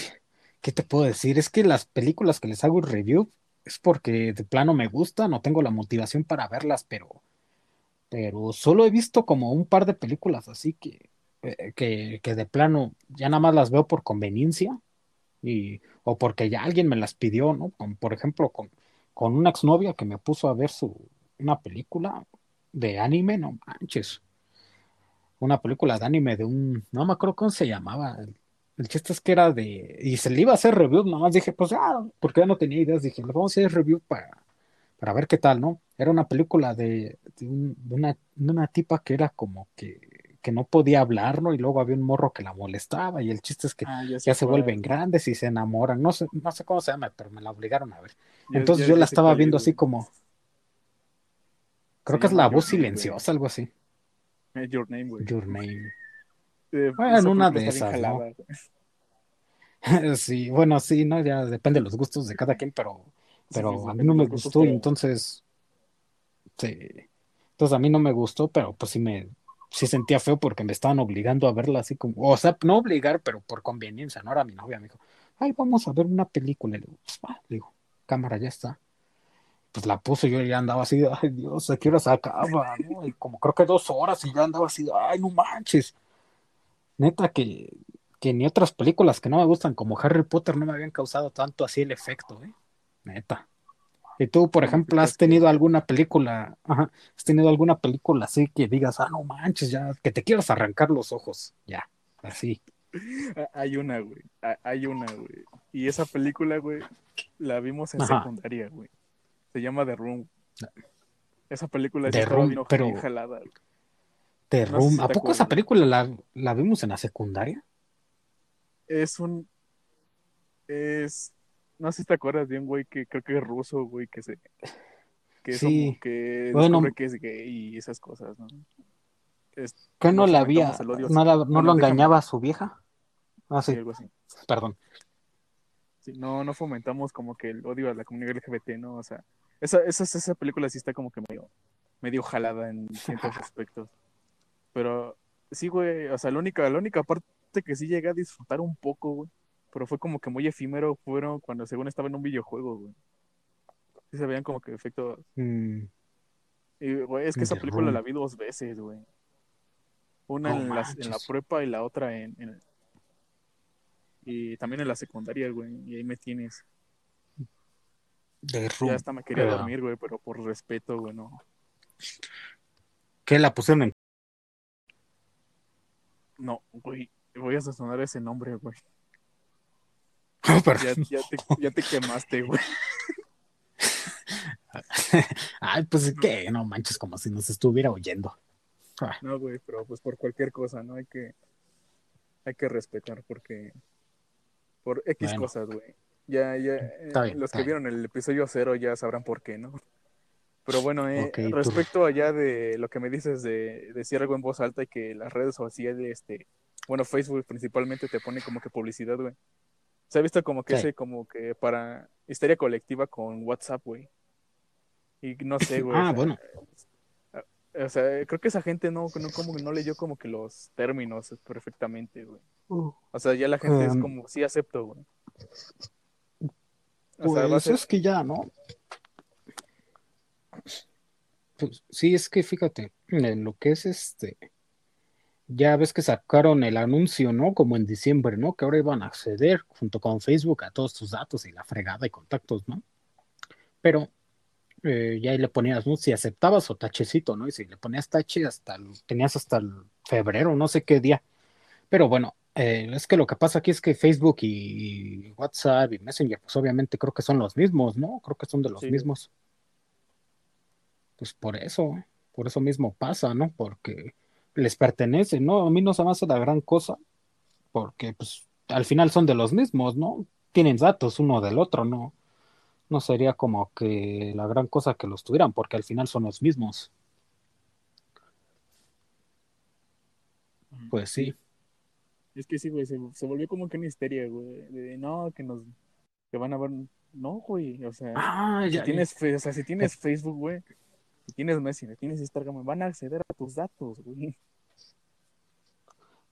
¿qué te puedo decir? Es que las películas que les hago review es porque de plano me gustan, no tengo la motivación para verlas, pero, pero solo he visto como un par de películas así que, eh, que, que de plano ya nada más las veo por conveniencia y, o porque ya alguien me las pidió, ¿no? Como por ejemplo, con, con una exnovia que me puso a ver su, una película de anime, no manches. Una película de anime de un, no me acuerdo cómo se llamaba. El, chiste es que era de, y se le iba a hacer review, nomás dije, pues ah, porque ya no tenía ideas, dije, le vamos a hacer review para, para ver qué tal, ¿no? Era una película de, de, un- de una, de una tipa que era como que, que no podía hablar, ¿no? Y luego había un morro que la molestaba, y el chiste es que Ah, ya se vuelven grandes y se enamoran, no sé, no sé cómo se llama, pero me la obligaron a ver. Entonces yo la estaba viendo así como, creo que es la voz silenciosa, algo así. Eh, Your Name, güey. Your Name. Eh, Bueno, esa una de esas, ¿no? Sí, bueno, sí, ¿no? Ya depende de los gustos de cada quien, pero, Sí, sí, pero sí, a mí no me gustó y pero entonces, sí. Entonces a mí no me gustó, pero pues sí me, sí sentía feo porque me estaban obligando a verla así como, o sea, no obligar, pero por conveniencia, no era mi novia, me dijo, ay, vamos a ver una película, y le digo, pues va, le digo, cámara, ya está. Pues la puse, yo ya andaba así, ay Dios, ¿a qué hora se acaba? ¿no? Y como creo que dos horas y ya andaba así, ay, no manches. Neta que, que ni otras películas que no me gustan como Harry Potter no me habían causado tanto así el efecto, ¿eh? Neta. Y tú, por ¿cómo que ejemplo, has crees que, tenido alguna película, ajá, has tenido alguna película así que digas, ah, no manches, ya, que te quieras arrancar los ojos, ya, así. Ah, Hay una, güey. Hay una, güey. Y esa película, güey, la vimos en Ajá, secundaria, güey. Se llama The Room. Esa película The Room, pero jalada. güey. The No Room, si ¿a poco esa película la, la vimos en la secundaria? Es un. Es. No sé si te acuerdas bien, güey, que creo que es ruso, güey, que se. Que Sí, que bueno, que es gay y esas cosas, ¿no? Es- que no no la había, odio. no, la- no Bueno, lo engañaba a su vieja. Ah, Sí, sí, algo así. perdón. Sí, no, no fomentamos como que el odio a la comunidad LGBT, ¿no? O sea, esa, esa, esa película sí está como que medio, medio jalada en ciertos aspectos. Pero sí, güey, o sea, la única, la única parte que sí llegué a disfrutar un poco, güey, pero fue como que muy efímero, fueron cuando según estaba en un videojuego, güey. Sí se veían como que efectos. Mm, Y, güey, es que esa película la vi dos veces, güey. Una en la, en la prepa y la otra en, en- Y también en la secundaria, güey. Y ahí me tienes. The Ya hasta me quería dormir, güey, pero por respeto, güey, no. ¿Qué la pusieron en No, güey. Voy a sonar ese nombre, güey. Pero- Ya, ya, te, ya te quemaste, güey. Ay, pues qué, no manches, como si nos estuviera oyendo. Ah, No, güey, pero pues por cualquier cosa, ¿no? Hay que, hay que respetar porque por X Bueno, cosas, güey. Ya, ya, eh, bien, los que bien. vieron el episodio cero ya sabrán por qué, ¿no? Pero bueno, eh, tú. respecto allá de lo que me dices de decir algo en voz alta y que las redes sociales, este, bueno, Facebook principalmente te pone como que publicidad, güey. Se ha visto como que Sí. ese, como que para histeria colectiva con WhatsApp, güey. Y no sé, güey, o Ah, sea, bueno. o sea, creo que esa gente no, no, como que no leyó como que los términos perfectamente, güey. Uh, O sea, ya la gente es em, como, sí acepto, güey. O sea, pues ser, es que ya, ¿no? Pues sí, es que fíjate, en lo que es este, ya ves que sacaron el anuncio, ¿no? Como en diciembre, ¿no? Que ahora iban a acceder junto con Facebook a todos tus datos y la fregada y contactos, ¿no? Pero eh, ya ahí le ponías, ¿no? Si aceptabas o tachecito, ¿no? Y si le ponías tache hasta el- tenías hasta el febrero, no sé qué día. Pero bueno, eh, es que lo que pasa aquí es que Facebook y WhatsApp y Messenger, pues obviamente creo que son los mismos, ¿no? Creo que son de los sí, mismos. Pues por eso, por eso mismo pasa, ¿no? Porque les pertenece, ¿no? A mí no se me hace la gran cosa, porque pues al final son de los mismos, ¿no? Tienen datos uno del otro, ¿no? No sería como que la gran cosa que los tuvieran, porque al final son los mismos. Pues sí. Es que sí, güey, se, se volvió como que una histeria, güey. De no, que nos, que van a ver. No, güey, o sea, Ah, si ya, tienes, o sea, si tienes Facebook, güey, tienes Messenger, tienes Instagram, van a acceder a tus datos, güey.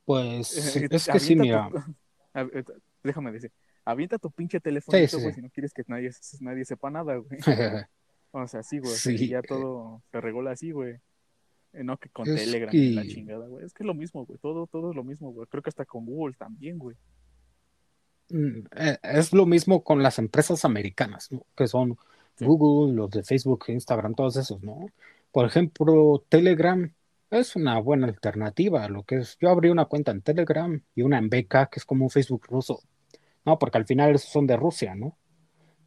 Pues es que sí, mira. déjame decir, avienta tu pinche teléfono, güey, si no quieres que nadie, nadie sepa nada, güey. o sea, sí, güey, sí. ya todo se regula así, güey. Eh, no que con Telegram la chingada, güey. Es que es lo mismo, güey. Todo, todo es lo mismo, güey. Creo que hasta con Google también, güey. Mm, eh, es lo mismo con las empresas americanas, ¿no? Que son Google, los de Facebook, Instagram, todos esos, ¿no? Por ejemplo, Telegram es una buena alternativa. Lo que es, yo abrí una cuenta en Telegram y una en BK, que es como un Facebook ruso. No, porque al final esos son de Rusia, ¿no?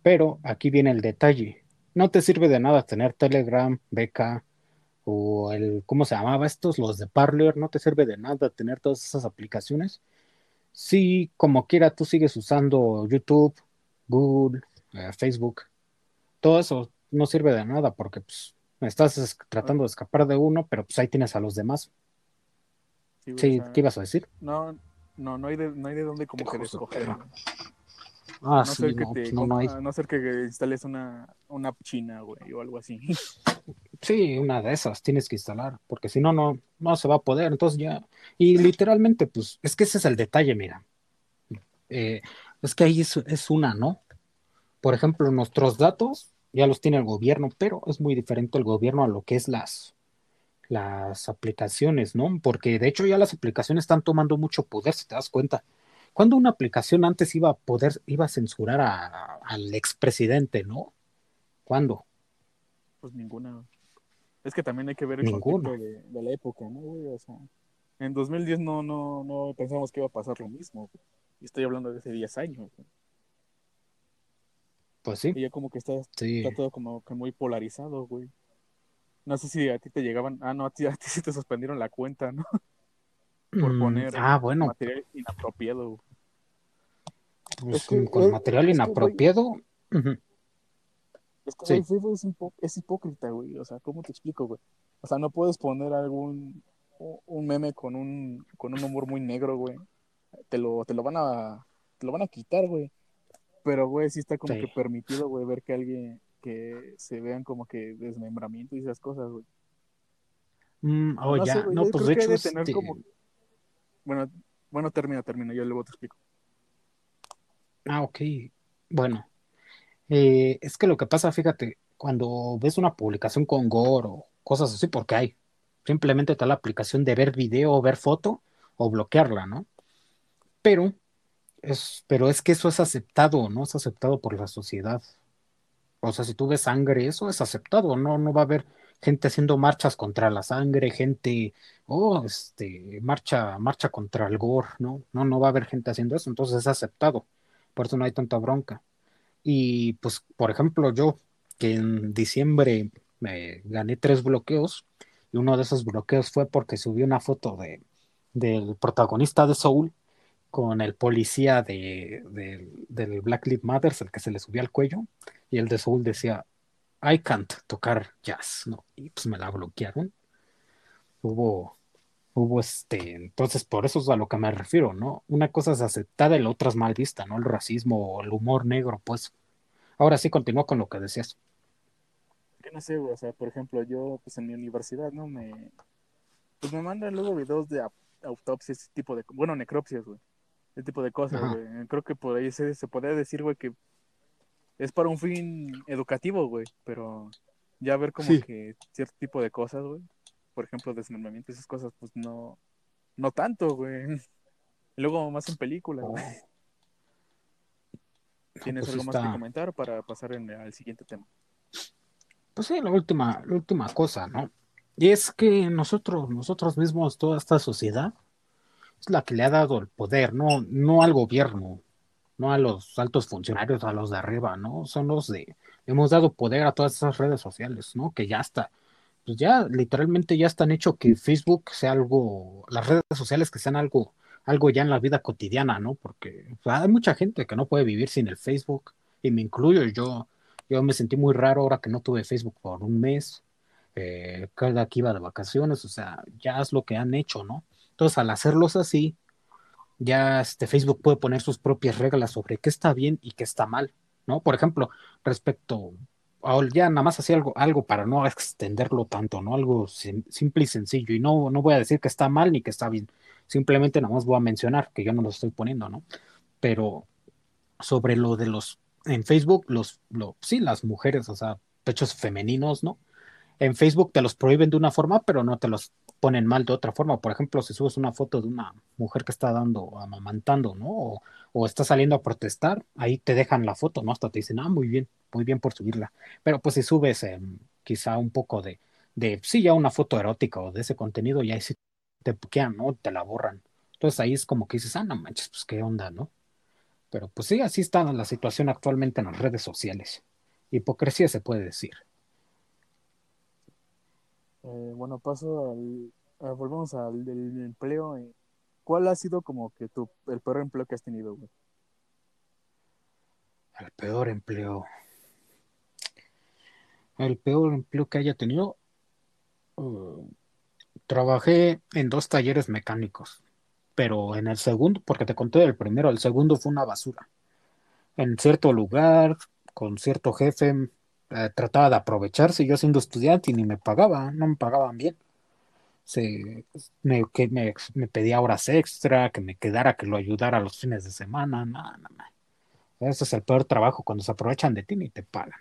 Pero aquí viene el detalle. No te sirve de nada tener Telegram, BK o el, ¿cómo se llamaba estos? Los de Parler. No te sirve de nada tener todas esas aplicaciones. Si como quiera tú sigues usando YouTube, Google, eh, Facebook, todo eso no sirve de nada porque pues, estás tratando de escapar de uno, pero pues ahí tienes a los demás. Sí, ¿qué ibas a decir? No, no, no hay de, no hay de dónde como que escoger. Ah, no sí, ser que no, te, no, hay. no, ser que instales una, una china, güey, o algo así. Sí, una de esas tienes que instalar, porque si no, no, no se va a poder. Entonces ya, y literalmente, pues, es que ese es el detalle, mira. Eh, es que ahí es, es una, ¿no? Por ejemplo, nuestros datos ya los tiene el gobierno, pero es muy diferente el gobierno a lo que es las, las aplicaciones, ¿no? Porque de hecho ya las aplicaciones están tomando mucho poder, si te das cuenta. Cuando una aplicación antes iba a poder, iba a censurar a, al expresidente, ¿no? ¿Cuándo? Pues ninguna. Es que también hay que ver el contexto de, la época, ¿no, O sea, en 2010 no, no, no pensamos que iba a pasar lo mismo. Y estoy hablando de hace 10 años. Pues sí. Y ya como que está, está todo como que muy polarizado, güey. No sé si a ti te llegaban. Ah, no, a ti, a ti sí te suspendieron la cuenta, ¿no? Por mm, poner ah, bueno. material inapropiado. Pues, con material inapropiado. Es que, el Facebook es, es, hipócrita, güey. O sea, ¿cómo te explico, güey? O sea, no puedes poner algún un meme con un, con un humor muy negro, güey. Te lo, te lo van a te lo van a quitar, güey. Pero, güey, sí está como que permitido, güey, ver que alguien, que se vean como que desmembramiento y esas cosas, güey. Mm, oh, no, ya, no, pues de hecho. Este bueno, bueno, termina, termina, yo luego te explico. Ah, ok. Bueno, eh, es que lo que pasa, fíjate, cuando ves una publicación con gore o cosas así, porque hay, simplemente está la aplicación de ver video o ver foto o bloquearla, ¿no? Pero es, pero es que eso es aceptado, ¿no? Es aceptado por la sociedad. O sea, si tú ves sangre, eso es aceptado, ¿no? No va a haber gente haciendo marchas contra la sangre, gente, oh, este, marcha, marcha contra el gore, ¿no? No, no va a haber gente haciendo eso, entonces es aceptado. Por eso no hay tanta bronca. Y pues, por ejemplo, yo, que en diciembre me gané tres bloqueos, y uno de esos bloqueos fue porque subí una foto de, del protagonista de Soul, con el policía de, del Black Lives Matter, el que se le subía al cuello, y el de Soul decía, I can't tocar jazz, ¿no? Y pues me la bloquearon. Hubo, hubo este, entonces por eso es a lo que me refiero, ¿no? Una cosa es aceptada y la otra es mal vista, ¿no? El racismo o el humor negro, pues. Ahora sí continúa con lo que decías. Que no sé, o sea, por ejemplo, yo, pues en mi universidad, ¿no? Me, pues me mandan luego videos de autopsias, tipo de, bueno, necropsias, güey ese tipo de cosas, güey. Creo que por ahí se, se podría decir, güey, que es para un fin educativo, güey, pero ya ver como que cierto tipo de cosas, güey, por ejemplo, desmembramiento, esas cosas, pues no, no tanto, güey. Y luego más en películas, güey. Oh. ¿Tienes pues algo más que comentar para pasar al siguiente tema? Pues sí, la última, la última cosa, ¿no? Y es que nosotros, nosotros mismos, toda esta sociedad, es la que le ha dado el poder, no, no al gobierno, no a los altos funcionarios, a los de arriba, ¿no? Son los de, hemos dado poder a todas esas redes sociales, ¿no? Que ya está, pues ya literalmente ya están hecho que Facebook sea algo, las redes sociales que sean algo, algo ya en la vida cotidiana, ¿no? Porque hay mucha gente que no puede vivir sin el Facebook, y me incluyo, yo, yo me sentí muy raro ahora que no tuve Facebook por un mes, eh, cada que iba de vacaciones, o sea, ya es lo que han hecho, ¿no? Entonces, al hacerlos así, ya este Facebook puede poner sus propias reglas sobre qué está bien y qué está mal, ¿no? Por ejemplo, respecto, ya nada más así algo, algo para no extenderlo tanto, ¿no? Algo simple y sencillo. Y no, no voy a decir que está mal ni que está bien. Simplemente nada más voy a mencionar que yo no lo estoy poniendo, ¿no? Pero sobre lo de los, en Facebook, los, lo, sí, las mujeres, o sea, pechos femeninos, ¿no? En Facebook te los prohíben de una forma, pero no te los ponen mal de otra forma. Por ejemplo, si subes una foto de una mujer que está dando, amamantando, ¿no? O, o, está saliendo a protestar, ahí te dejan la foto, ¿no? Hasta te dicen, ah, muy bien, muy bien por subirla. Pero pues si subes eh, quizá un poco de, de, sí, ya una foto erótica o de ese contenido, ya ahí sí te buquean, ¿no? Te la borran. Entonces ahí es como que dices, ah, no manches, pues qué onda, ¿no? Pero pues sí, así está la situación actualmente en las redes sociales. Hipocresía se puede decir. Eh, bueno, paso al. volvemos al del empleo. Eh. ¿Cuál ha sido como que tu, el peor empleo que has tenido, güey? El peor empleo. El peor empleo que haya tenido. Uh, trabajé en dos talleres mecánicos, pero en el segundo, porque te conté el primero, el segundo fue una basura. En cierto lugar, con cierto jefe, eh, trataba de aprovecharse yo siendo estudiante y ni me pagaba, no me pagaban bien. Me, que me, pedía horas extra, que me quedara, que lo ayudara los fines de semana, nada, nada. Ese es el peor trabajo cuando se aprovechan de ti y te pagan.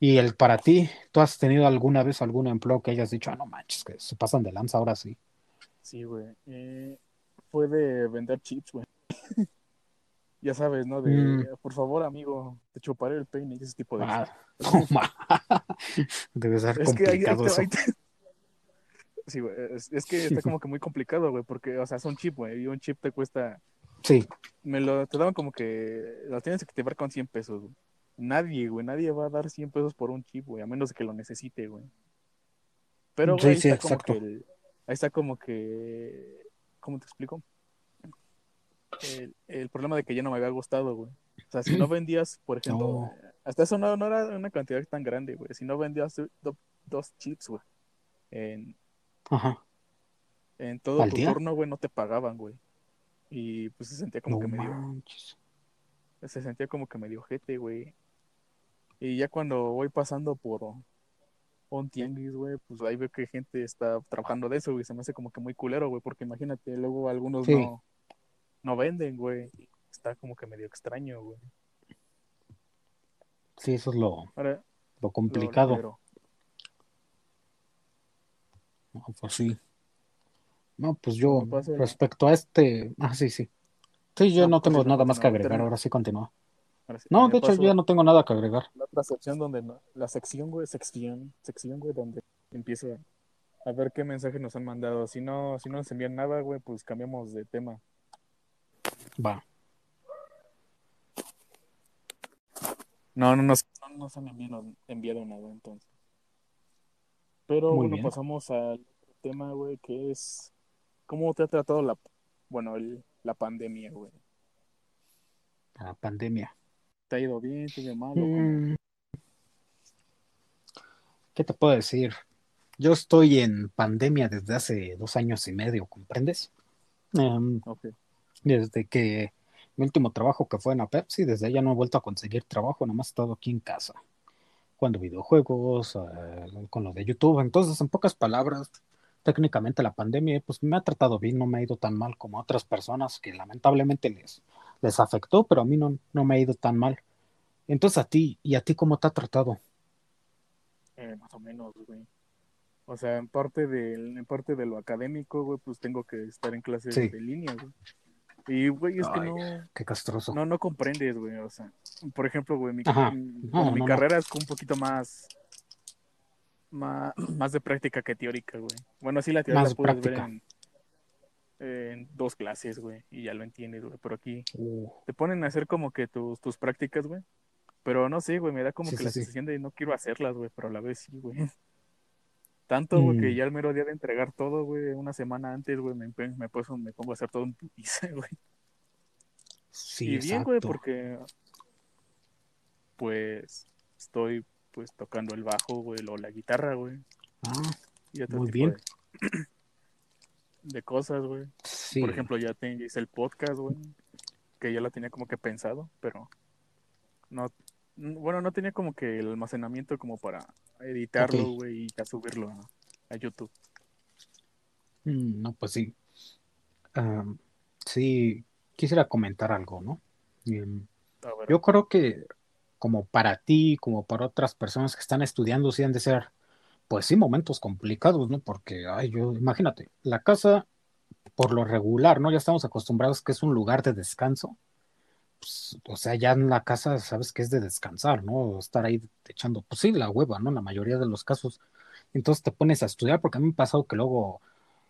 Y el para ti, ¿tú has tenido alguna vez algún empleo que hayas dicho, ah, no manches, que se pasan de lanza ahora sí? Sí, güey. Eh, vender chips, güey. ya sabes, ¿no? De, mm. por favor, amigo, te chuparé el peine y ese tipo de ah, Debe ser complicado eso. Sí, güey, es, que está como que muy complicado, güey, porque, o sea, es un chip, güey, y un chip te cuesta... Sí. Me lo, te daban como que, lo tienes que llevar con 100 pesos, güey. Nadie, güey, nadie va a dar 100 pesos por un chip, güey, a menos de que lo necesite, güey. Pero, güey, sí, está como que ahí está como que, ¿cómo te explico? El, problema de que ya no me había gustado, güey. O sea, si no vendías, por ejemplo, hasta eso no, era una cantidad tan grande, güey. Si no vendías dos chips, güey, en, Ajá. en todo tu turno, güey, no te pagaban, güey. Y pues se sentía como que medio. Se sentía como que medio jete, güey. Y ya cuando voy pasando por un tianguis, güey, pues ahí veo que gente está trabajando de eso, güey. Se me hace como que muy culero, güey, porque imagínate, luego algunos no no venden, güey. Está como que medio extraño, güey. Sí, eso es lo, lo complicado. no, pues sí. No, pues yo, respecto a este. Ah, sí, sí. Sí, yo no, pues tengo nada más que agregar. Ahora sí continúa. no, de hecho, yo ya no tengo nada que agregar. La, sección donde. La sección, güey, sección. Sección, güey, donde empieza a ver qué mensaje nos han mandado. Si no, si no nos envían nada, güey, pues cambiamos de tema. Va. No, no nos, no han enviado, nada entonces. Pero bueno, pasamos al tema, güey, que es cómo te ha tratado la, bueno, el, la pandemia, güey. La pandemia. ¿Te ha ido bien? ¿Te ha ido mal? Mm. ¿Qué te puedo decir? Yo estoy en pandemia desde hace dos años y medio, ¿comprendes? Um, desde que mi último trabajo que fue en la Pepsi, desde ya no he vuelto a conseguir trabajo, nada más he estado aquí en casa, jugando videojuegos, eh, con lo de YouTube. Entonces, en pocas palabras, técnicamente la pandemia pues me ha tratado bien, no me ha ido tan mal como a otras personas que lamentablemente les, les afectó, pero a mí no, no me ha ido tan mal. Entonces a ti, ¿y a ti cómo te ha tratado? Eh, más o menos, güey. O sea, en parte de, en parte de lo académico, güey, pues tengo que estar en clases de línea, güey. Y, güey, es que no. Qué castroso. No, no comprendes, güey. O sea, por ejemplo, güey, mi, mi carrera es un poquito más, más. Más de práctica que teórica, güey. Bueno, sí, la teoría la puedes ver en, en, dos clases, güey, y ya lo entiendes, güey. Pero aquí uh. te ponen a hacer como que tus, tus prácticas, güey. Pero no sé, güey, me da como que la sensación de no quiero hacerlas, güey, pero a la vez sí, güey. Tanto, güey, que mm. ya el mero día de entregar todo, güey, una semana antes, güey, me, me, me pongo a hacer todo un putice, güey. Sí, y bien, güey, porque pues estoy pues tocando el bajo, güey, o la guitarra, güey. Ah, muy bien. De, cosas, güey. Sí. Por ejemplo, ya, hice el podcast, güey, que ya lo tenía como que pensado, pero no, bueno, no tenía como que el almacenamiento como para editarlo, güey, y ya subirlo a, a YouTube. Mm, No, pues sí. Am, sí, quisiera comentar algo, ¿no? A ver, yo creo que como para ti, como para otras personas que están estudiando, sí han de ser, pues sí, momentos complicados, ¿no? Porque, ay, yo, imagínate, la casa, por lo regular, ¿no? Ya estamos acostumbrados que es un lugar de descanso. Pues, o sea, ya en la casa sabes que es de descansar, ¿no? Estar ahí echando, pues sí, la hueva, ¿no? En la mayoría de los casos. Entonces te pones a estudiar, porque a mí me ha pasado que luego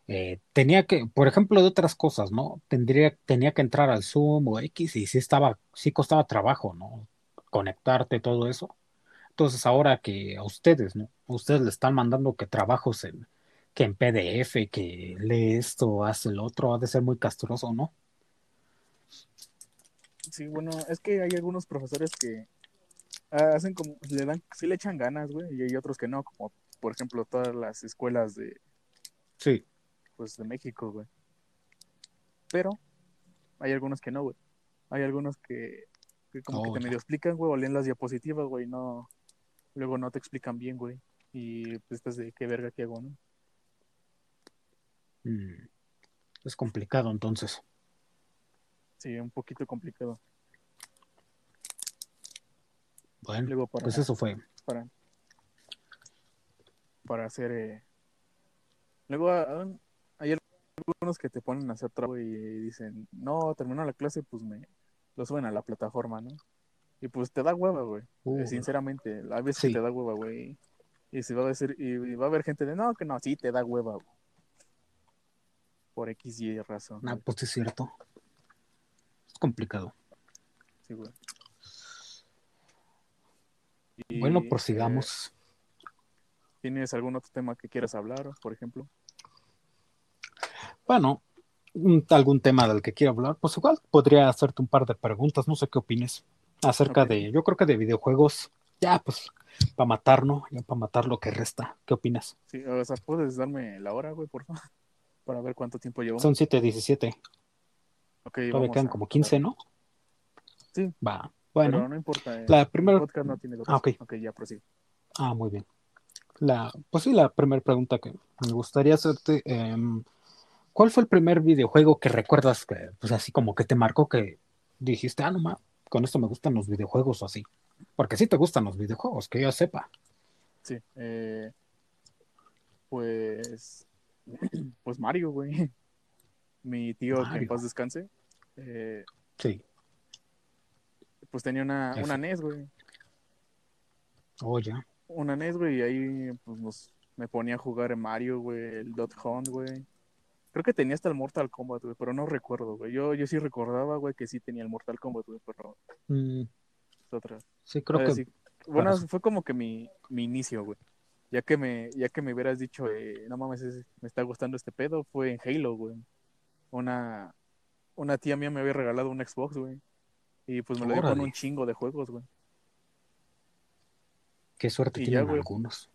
eh, tenía que, por ejemplo, de otras cosas, ¿no? Tendría, tenía que entrar al Zoom o X y sí estaba, sí costaba trabajo, ¿no? Conectarte, todo eso. Entonces ahora que a ustedes, ¿no? Ustedes le están mandando que trabajos en, que en PDF, que lee esto, hace el otro, ha de ser muy castroso, ¿no? Sí, bueno, es que hay algunos profesores que ah, hacen como, le dan, sí le echan ganas, güey, y hay otros que no, como por ejemplo todas las escuelas de, Sí. pues, de México, güey. Pero hay algunos que no, güey. Hay algunos que, que como que Oh, te ya. medio explican, güey, o leen las diapositivas, güey, no, luego no te explican bien, güey. Y pues estás de qué verga que hago, ¿no? Mm, Es complicado entonces. Sí, un poquito complicado. Bueno, Luego para, pues eso fue. para, para hacer... eh, Luego ah, hay algunos que te ponen a hacer trabajo y dicen, no, terminó la clase, pues me lo suben a la plataforma, ¿no? Y pues te da hueva, güey. Uh, Eh, Sinceramente, a veces Sí. te da hueva, güey. Y se va a decir, y va a haber gente de, no, que no, sí te da hueva, güey. Por X y razón. ah, pues es cierto. Es complicado. Sí, güey. Y, Bueno, eh, prosigamos. ¿Tienes algún otro tema que quieras hablar, por ejemplo? Bueno, un- algún tema del que quiera hablar, pues igual podría hacerte un par de preguntas, no sé qué opines acerca de, yo creo que de videojuegos, ya pues, para matar, ¿no? Ya para matar lo que resta. ¿Qué opinas? Sí, o sea, ¿puedes darme la hora, güey, por favor? Para ver cuánto tiempo llevamos. Son 7:17, Ok, todavía vamos quedan a- como 15, ¿no? Sí. Va, Pero bueno. no importa. eh, La el primera- podcast no tiene Ah, ok. Ok, ya prosigue. Ah, muy bien. La, pues sí, la primera pregunta que me gustaría hacerte, em, ¿cuál fue el primer videojuego que recuerdas que, pues así como que te marcó que dijiste, ah, no ma, con esto me gustan los videojuegos o así? Porque sí te gustan los videojuegos, que yo sepa. Sí. eh, pues. Pues Mario, güey. Mi tío, que en paz descanse, eh, Sí. Pues tenía una, una NES, güey. Oh, ya. Una NES, güey, y ahí pues nos, me ponía a jugar en Mario, güey, el Dot Hunt, güey. Creo que tenía hasta el Mortal Kombat, güey, pero no recuerdo, güey. Yo, yo sí recordaba, güey, que sí tenía el Mortal Kombat, güey, pero Mm, es otra. sí, creo que sí. Bueno, para- fue como que mi, mi inicio, güey. Ya que me, ya que me hubieras dicho, eh, no mames, es- me está gustando este pedo, fue en Halo, güey. Una, una tía mía me había regalado un Xbox, güey. Y pues me lo dio con un chingo de juegos, güey. qué suerte y tienen algunos.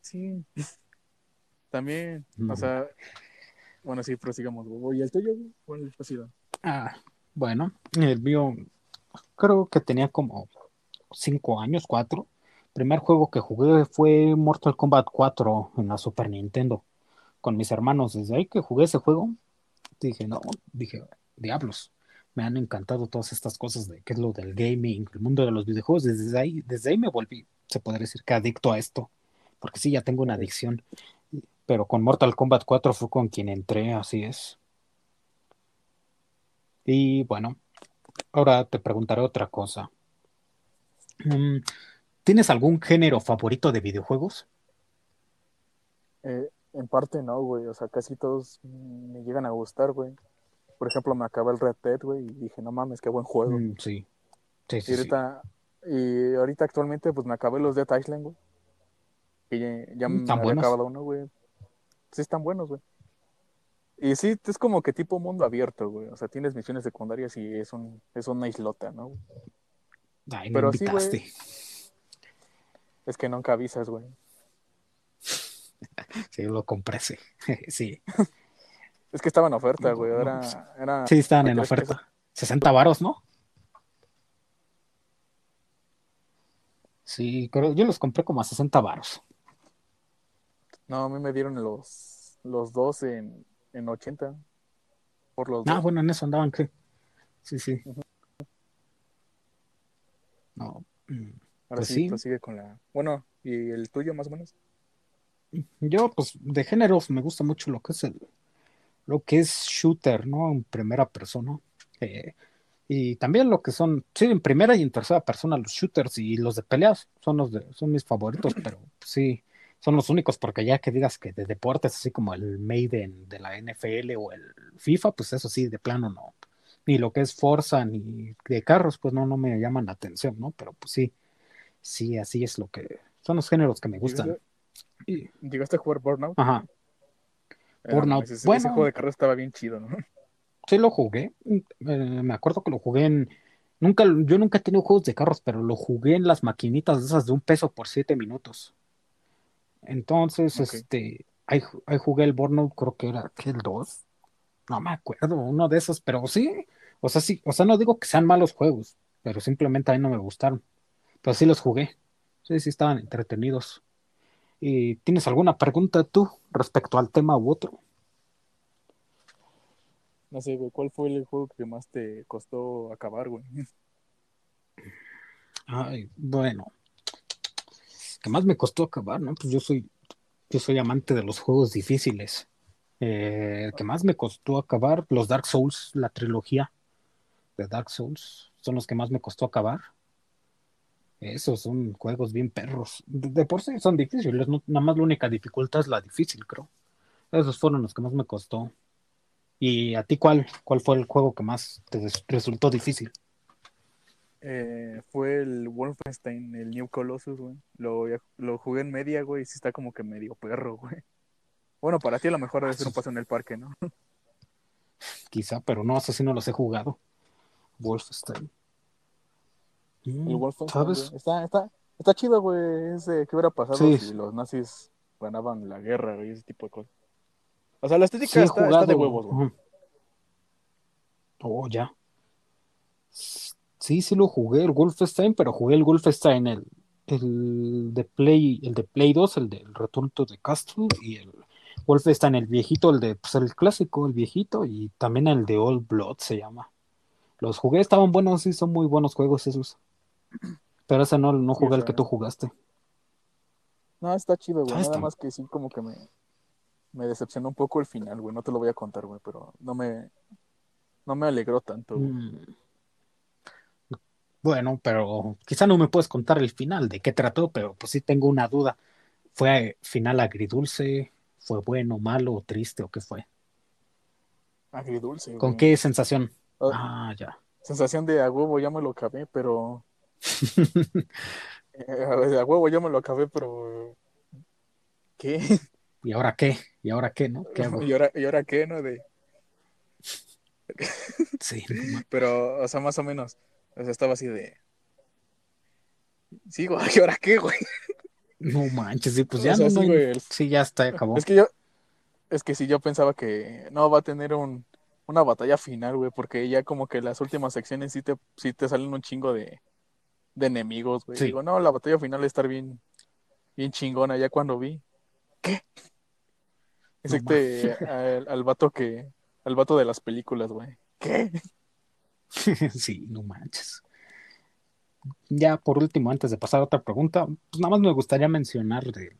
Sí. También, No. o sea, bueno, sí, prosigamos, güey. ¿Y el tuyo, güey? ¿Cuál sido? Ah, bueno, el mío creo que tenía como cinco años, cuatro. primer juego que jugué fue Mortal Kombat 4 en la Super Nintendo con mis hermanos. Desde ahí que jugué ese juego, dije, no, dije, diablos, me han encantado todas estas cosas de qué es lo del gaming, el mundo de los videojuegos. Desde ahí, desde ahí me volví, se podría decir que adicto a esto, porque sí, ya tengo una adicción. Pero con Mortal Kombat 4 fue con quien entré, así es. Y bueno, ahora te preguntaré otra cosa. Mm, ¿Tienes algún género favorito de videojuegos? Eh, en parte no, güey. O sea, casi todos me llegan a gustar, güey. Por ejemplo, me acabé el Red Dead, güey, y dije, no mames, qué buen juego. Mm, sí. Sí, Y sí, y ahorita actualmente, pues me acabé los Dead Island, güey. Que ya, ya Mm, me ¿tan había acabado uno, güey. Sí, están buenos, güey. Y sí, es como que tipo mundo abierto, güey. O sea, tienes misiones secundarias y es un, es una islota, ¿no? Ay, me pero sí, güey. invitaste. Es que nunca avisas, güey. Sí, lo compré, sí. Sí, Es que estaba en oferta, güey. Era, pues, era sí, estaban en ¿crees que oferta. 60 varos, ¿no? Sí, creo, yo los compré como a 60 varos. No, a mí me dieron los, los dos en, en 80. Por los Ah, dos. bueno, en eso andaban, ¿qué? Sí, sí. No. mm, Ahora pues sí, sí. prosigue con la. Bueno, ¿y el tuyo más o menos? Yo, pues, de géneros me gusta mucho lo que es el, lo que es shooter, ¿no? En primera persona. Eh, y también lo que son, sí, en primera y en tercera persona, los shooters y los de peleas son los de, son mis favoritos, pero sí, son los únicos, porque ya que digas que de deportes, así como el Maiden de la NFL o el FIFA, pues eso sí, de plano no. Ni lo que es Forza, ni de carros, pues no, no me llaman la atención, ¿no? Pero pues sí, sí, así es lo que, son los géneros que me gustan. ¿Llegaste, Y- llegaste a jugar Burnout? ajá. No Burnout, ese, bueno. ese juego de carros estaba bien chido, ¿no? Sí lo jugué. Eh, me acuerdo que lo jugué en. Nunca, yo nunca he tenido juegos de carros, pero lo jugué en las maquinitas de esas de un peso por siete minutos. Entonces, este, ahí, ahí jugué el Burnout, creo que era ¿qué, el 2. No me acuerdo, uno de esos, pero sí. O sea, sí, o sea, no digo que sean malos juegos, pero simplemente a mí no me gustaron. Pero sí los jugué. Sí, sí estaban entretenidos. ¿Y tienes alguna pregunta tú respecto al tema u otro? No sé, güey, ¿cuál fue el juego que más te costó acabar, güey? Ay, bueno. Que más me costó acabar, ¿no? Pues yo soy, yo soy amante de los juegos difíciles. Eh, el que más me costó acabar, los Dark Souls, la trilogía de Dark Souls, son los que más me costó acabar. Esos son juegos bien perros. De, de por sí son difíciles, no- nada más la única dificultad es la difícil, creo. Esos fueron los que más me costó. ¿Y a ti cuál, cuál fue el juego que más te resultó difícil? Eh, fue el Wolfenstein, el New Colossus, güey. Lo, lo jugué en media, güey, y sí está como que medio perro, güey. Bueno, para ti a lo mejor debe ser un paso en el parque, ¿no? Quizá, pero no, eso sí no los he jugado. Wolfenstein. El Wolfenstein, ¿Sabes? Está, está, está chido, güey. Es de qué hubiera pasado Sí. si los nazis ganaban la guerra, güey, ese tipo de cosas. O sea, la estética Sí está, de huevos, güey. Oh, ya. Sí, sí lo jugué, el Wolfenstein, pero jugué el Wolfenstein, el, el de Play, el de Play 2, el del Return to the Castle, y el Wolfenstein, el viejito, el de, pues el clásico, el viejito, y también el de Old Blood se llama. Los jugué, estaban buenos, sí, son muy buenos juegos esos. Pero ese no, no jugué el que tú jugaste. No, está chido, güey. Nada está- más que sí, como que me, me decepcionó un poco el final, güey. No te lo voy a contar, güey, pero no me, no me alegró tanto, güey. Mm. Bueno, pero quizá no me puedes contar el final, de qué trató, pero pues sí tengo una duda. ¿Fue final agridulce? ¿Fue bueno, malo, triste o qué fue? Agridulce, ¿Con güey. qué sensación? Ah, Ah, ya. sensación de a huevo ya me lo acabé, pero. eh, a huevo ya me lo acabé, pero. ¿Qué? ¿Y ahora qué? ¿Y ahora qué, no? ¿Qué hago? ¿Y ahora, ¿Y ahora qué, no? De... Sí, no Pero, o sea, más o menos. O sea, estaba así de. Sí, güey, ¿y ahora qué, güey? no manches, sí, pues O ya sea, no, sí, no hay- güey, el- sí, ya está, acabó. Es que yo. Es que sí, yo pensaba que no va a tener un, una batalla final, güey, porque ya como que las últimas secciones sí te, sí te salen un chingo de, de enemigos, güey. Sí. Digo, no, la batalla final va a estar bien, bien chingona. Ya cuando vi, ¿qué? No Excepte al, al vato que, al vato de las películas, güey. ¿Qué? Sí, no manches. Ya por último, antes de pasar a otra pregunta, pues nada más me gustaría mencionar de,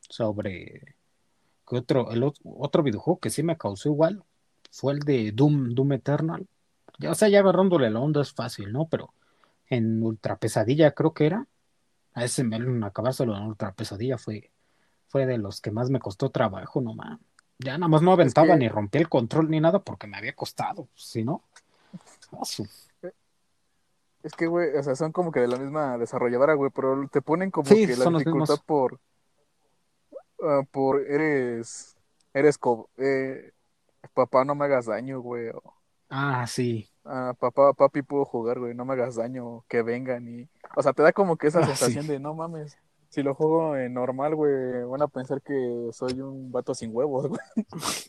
sobre que otro, el ot- otro videojuego que sí me causó igual fue el de Doom, Doom Eternal. Ya, o sea, ya agarrándole la onda es fácil, ¿no? Pero en Ultra Pesadilla creo que era, a ese me acabárselo en Ultra Pesadilla fue, fue de los que más me costó trabajo, no más. Ya nada más no aventaba que- ni rompía el control ni nada porque me había costado, si no. Es que, güey, o sea, son como que de la misma desarrolladora, güey, pero te ponen como Sí, que la dificultad por, ah, por eres, eres, co- eh, papá, no me hagas daño, güey, o, Ah, sí. ah, papá, papi, puedo jugar, güey, no me hagas daño, que vengan y, o sea, te da como que esa Ah, sensación sí. de, no mames, si lo juego en normal, güey, van a pensar que soy un vato sin huevos, güey,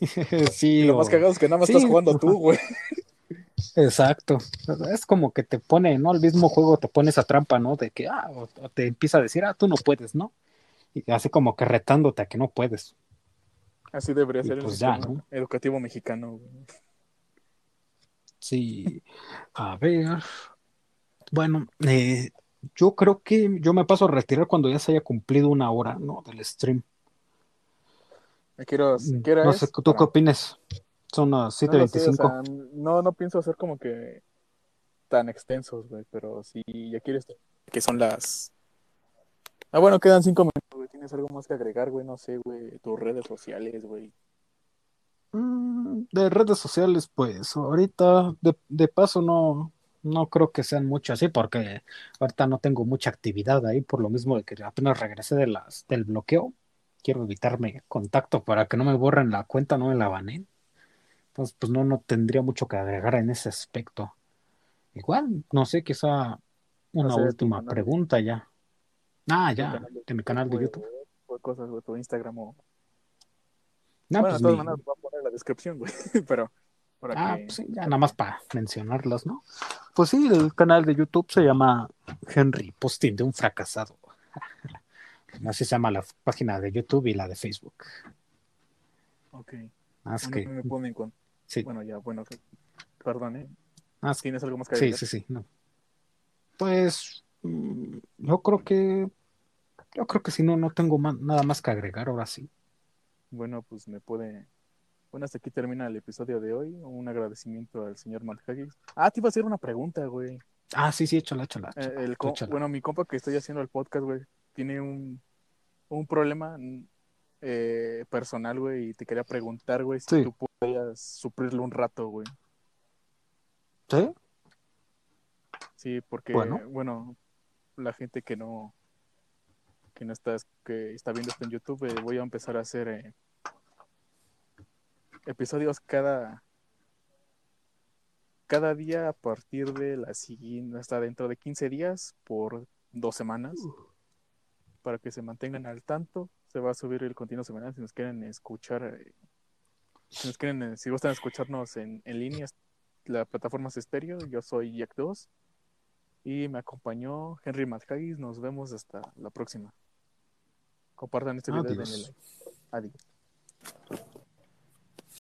y sí, lo más cagado es que nada más Sí. estás jugando tú, güey, Exacto. Es como que te pone, ¿no? El mismo juego te pone esa trampa, ¿no? De que, ah, o, te empieza a decir, ah, tú no puedes, ¿no? Y así como que retándote a que no puedes. Así debería Y ser el pues ya, sistema ¿no? educativo mexicano. güey. Sí. A ver. Bueno, eh, yo creo que yo me paso a retirar cuando ya se haya cumplido una hora, ¿no? Del stream. ¿A qué hora- Mm, No sé, ¿tú Para- qué opinas? Son las No lo sé, o 7:25. sea, no, no pienso hacer como que tan extensos, güey, pero si ya quieres que son las... Ah, bueno, quedan cinco minutos, güey. ¿Tienes algo más que agregar, güey? No sé, güey, tus redes sociales, güey. Mm, De redes sociales, pues ahorita de, de paso no, no creo que sean mucho así, porque ahorita no tengo mucha actividad ahí, por lo mismo de que apenas regresé de las, del bloqueo. Quiero evitarme contacto para que no me borren la cuenta, no me la banen. Entonces, pues no, no tendría mucho que agregar en ese aspecto. Igual, no sé, quizá una última pregunta ya. Ah, ya, de mi canal de YouTube. O cosas, güey, tu Instagram o... No, bueno, pues de todas mi- maneras, voy a poner en la descripción, güey, pero... Para Ah, que... pues sí, ya nada más para mencionarlas, ¿no? Pues sí, el canal de YouTube se llama Henry Posting de un fracasado. Así se llama la página de YouTube y la de Facebook. Ok. Más Bueno, que, me ponen con... sí, Bueno, ya, bueno, perdón, ¿eh? más ¿Tienes algo más que sí, agregar? sí, sí. no. Pues mm, yo creo que, yo creo que si no, no tengo ma- nada más que agregar ahora sí. Bueno, pues me puede. Bueno, hasta aquí termina el episodio de hoy. Un agradecimiento al señor Matt Haggis. Ah, te iba a hacer una pregunta, güey. Ah, sí, sí, échala, échala. Eh, échala, el co- échala. bueno, mi compa que estoy haciendo el podcast, güey, tiene un, un problema eh, personal, güey, y te quería preguntar, güey, si Sí. tú podías suplirlo un rato, güey. ¿Sí? Sí, porque, Bueno. bueno, la gente que no que no está, que está viendo esto en YouTube, eh, voy a empezar a hacer eh, episodios cada cada día a partir de la siguiente, hasta dentro de 15 días por dos semanas, para que se mantengan al tanto. Se va a subir el contenido semanal si nos quieren escuchar, eh, si nos quieren, si gustan escucharnos en, en línea, la plataforma es estéreo. Yo soy Jack 2 y me acompañó Henry Madhagis. Nos vemos hasta la próxima. Compartan este video y denle Adiós. like. Adiós.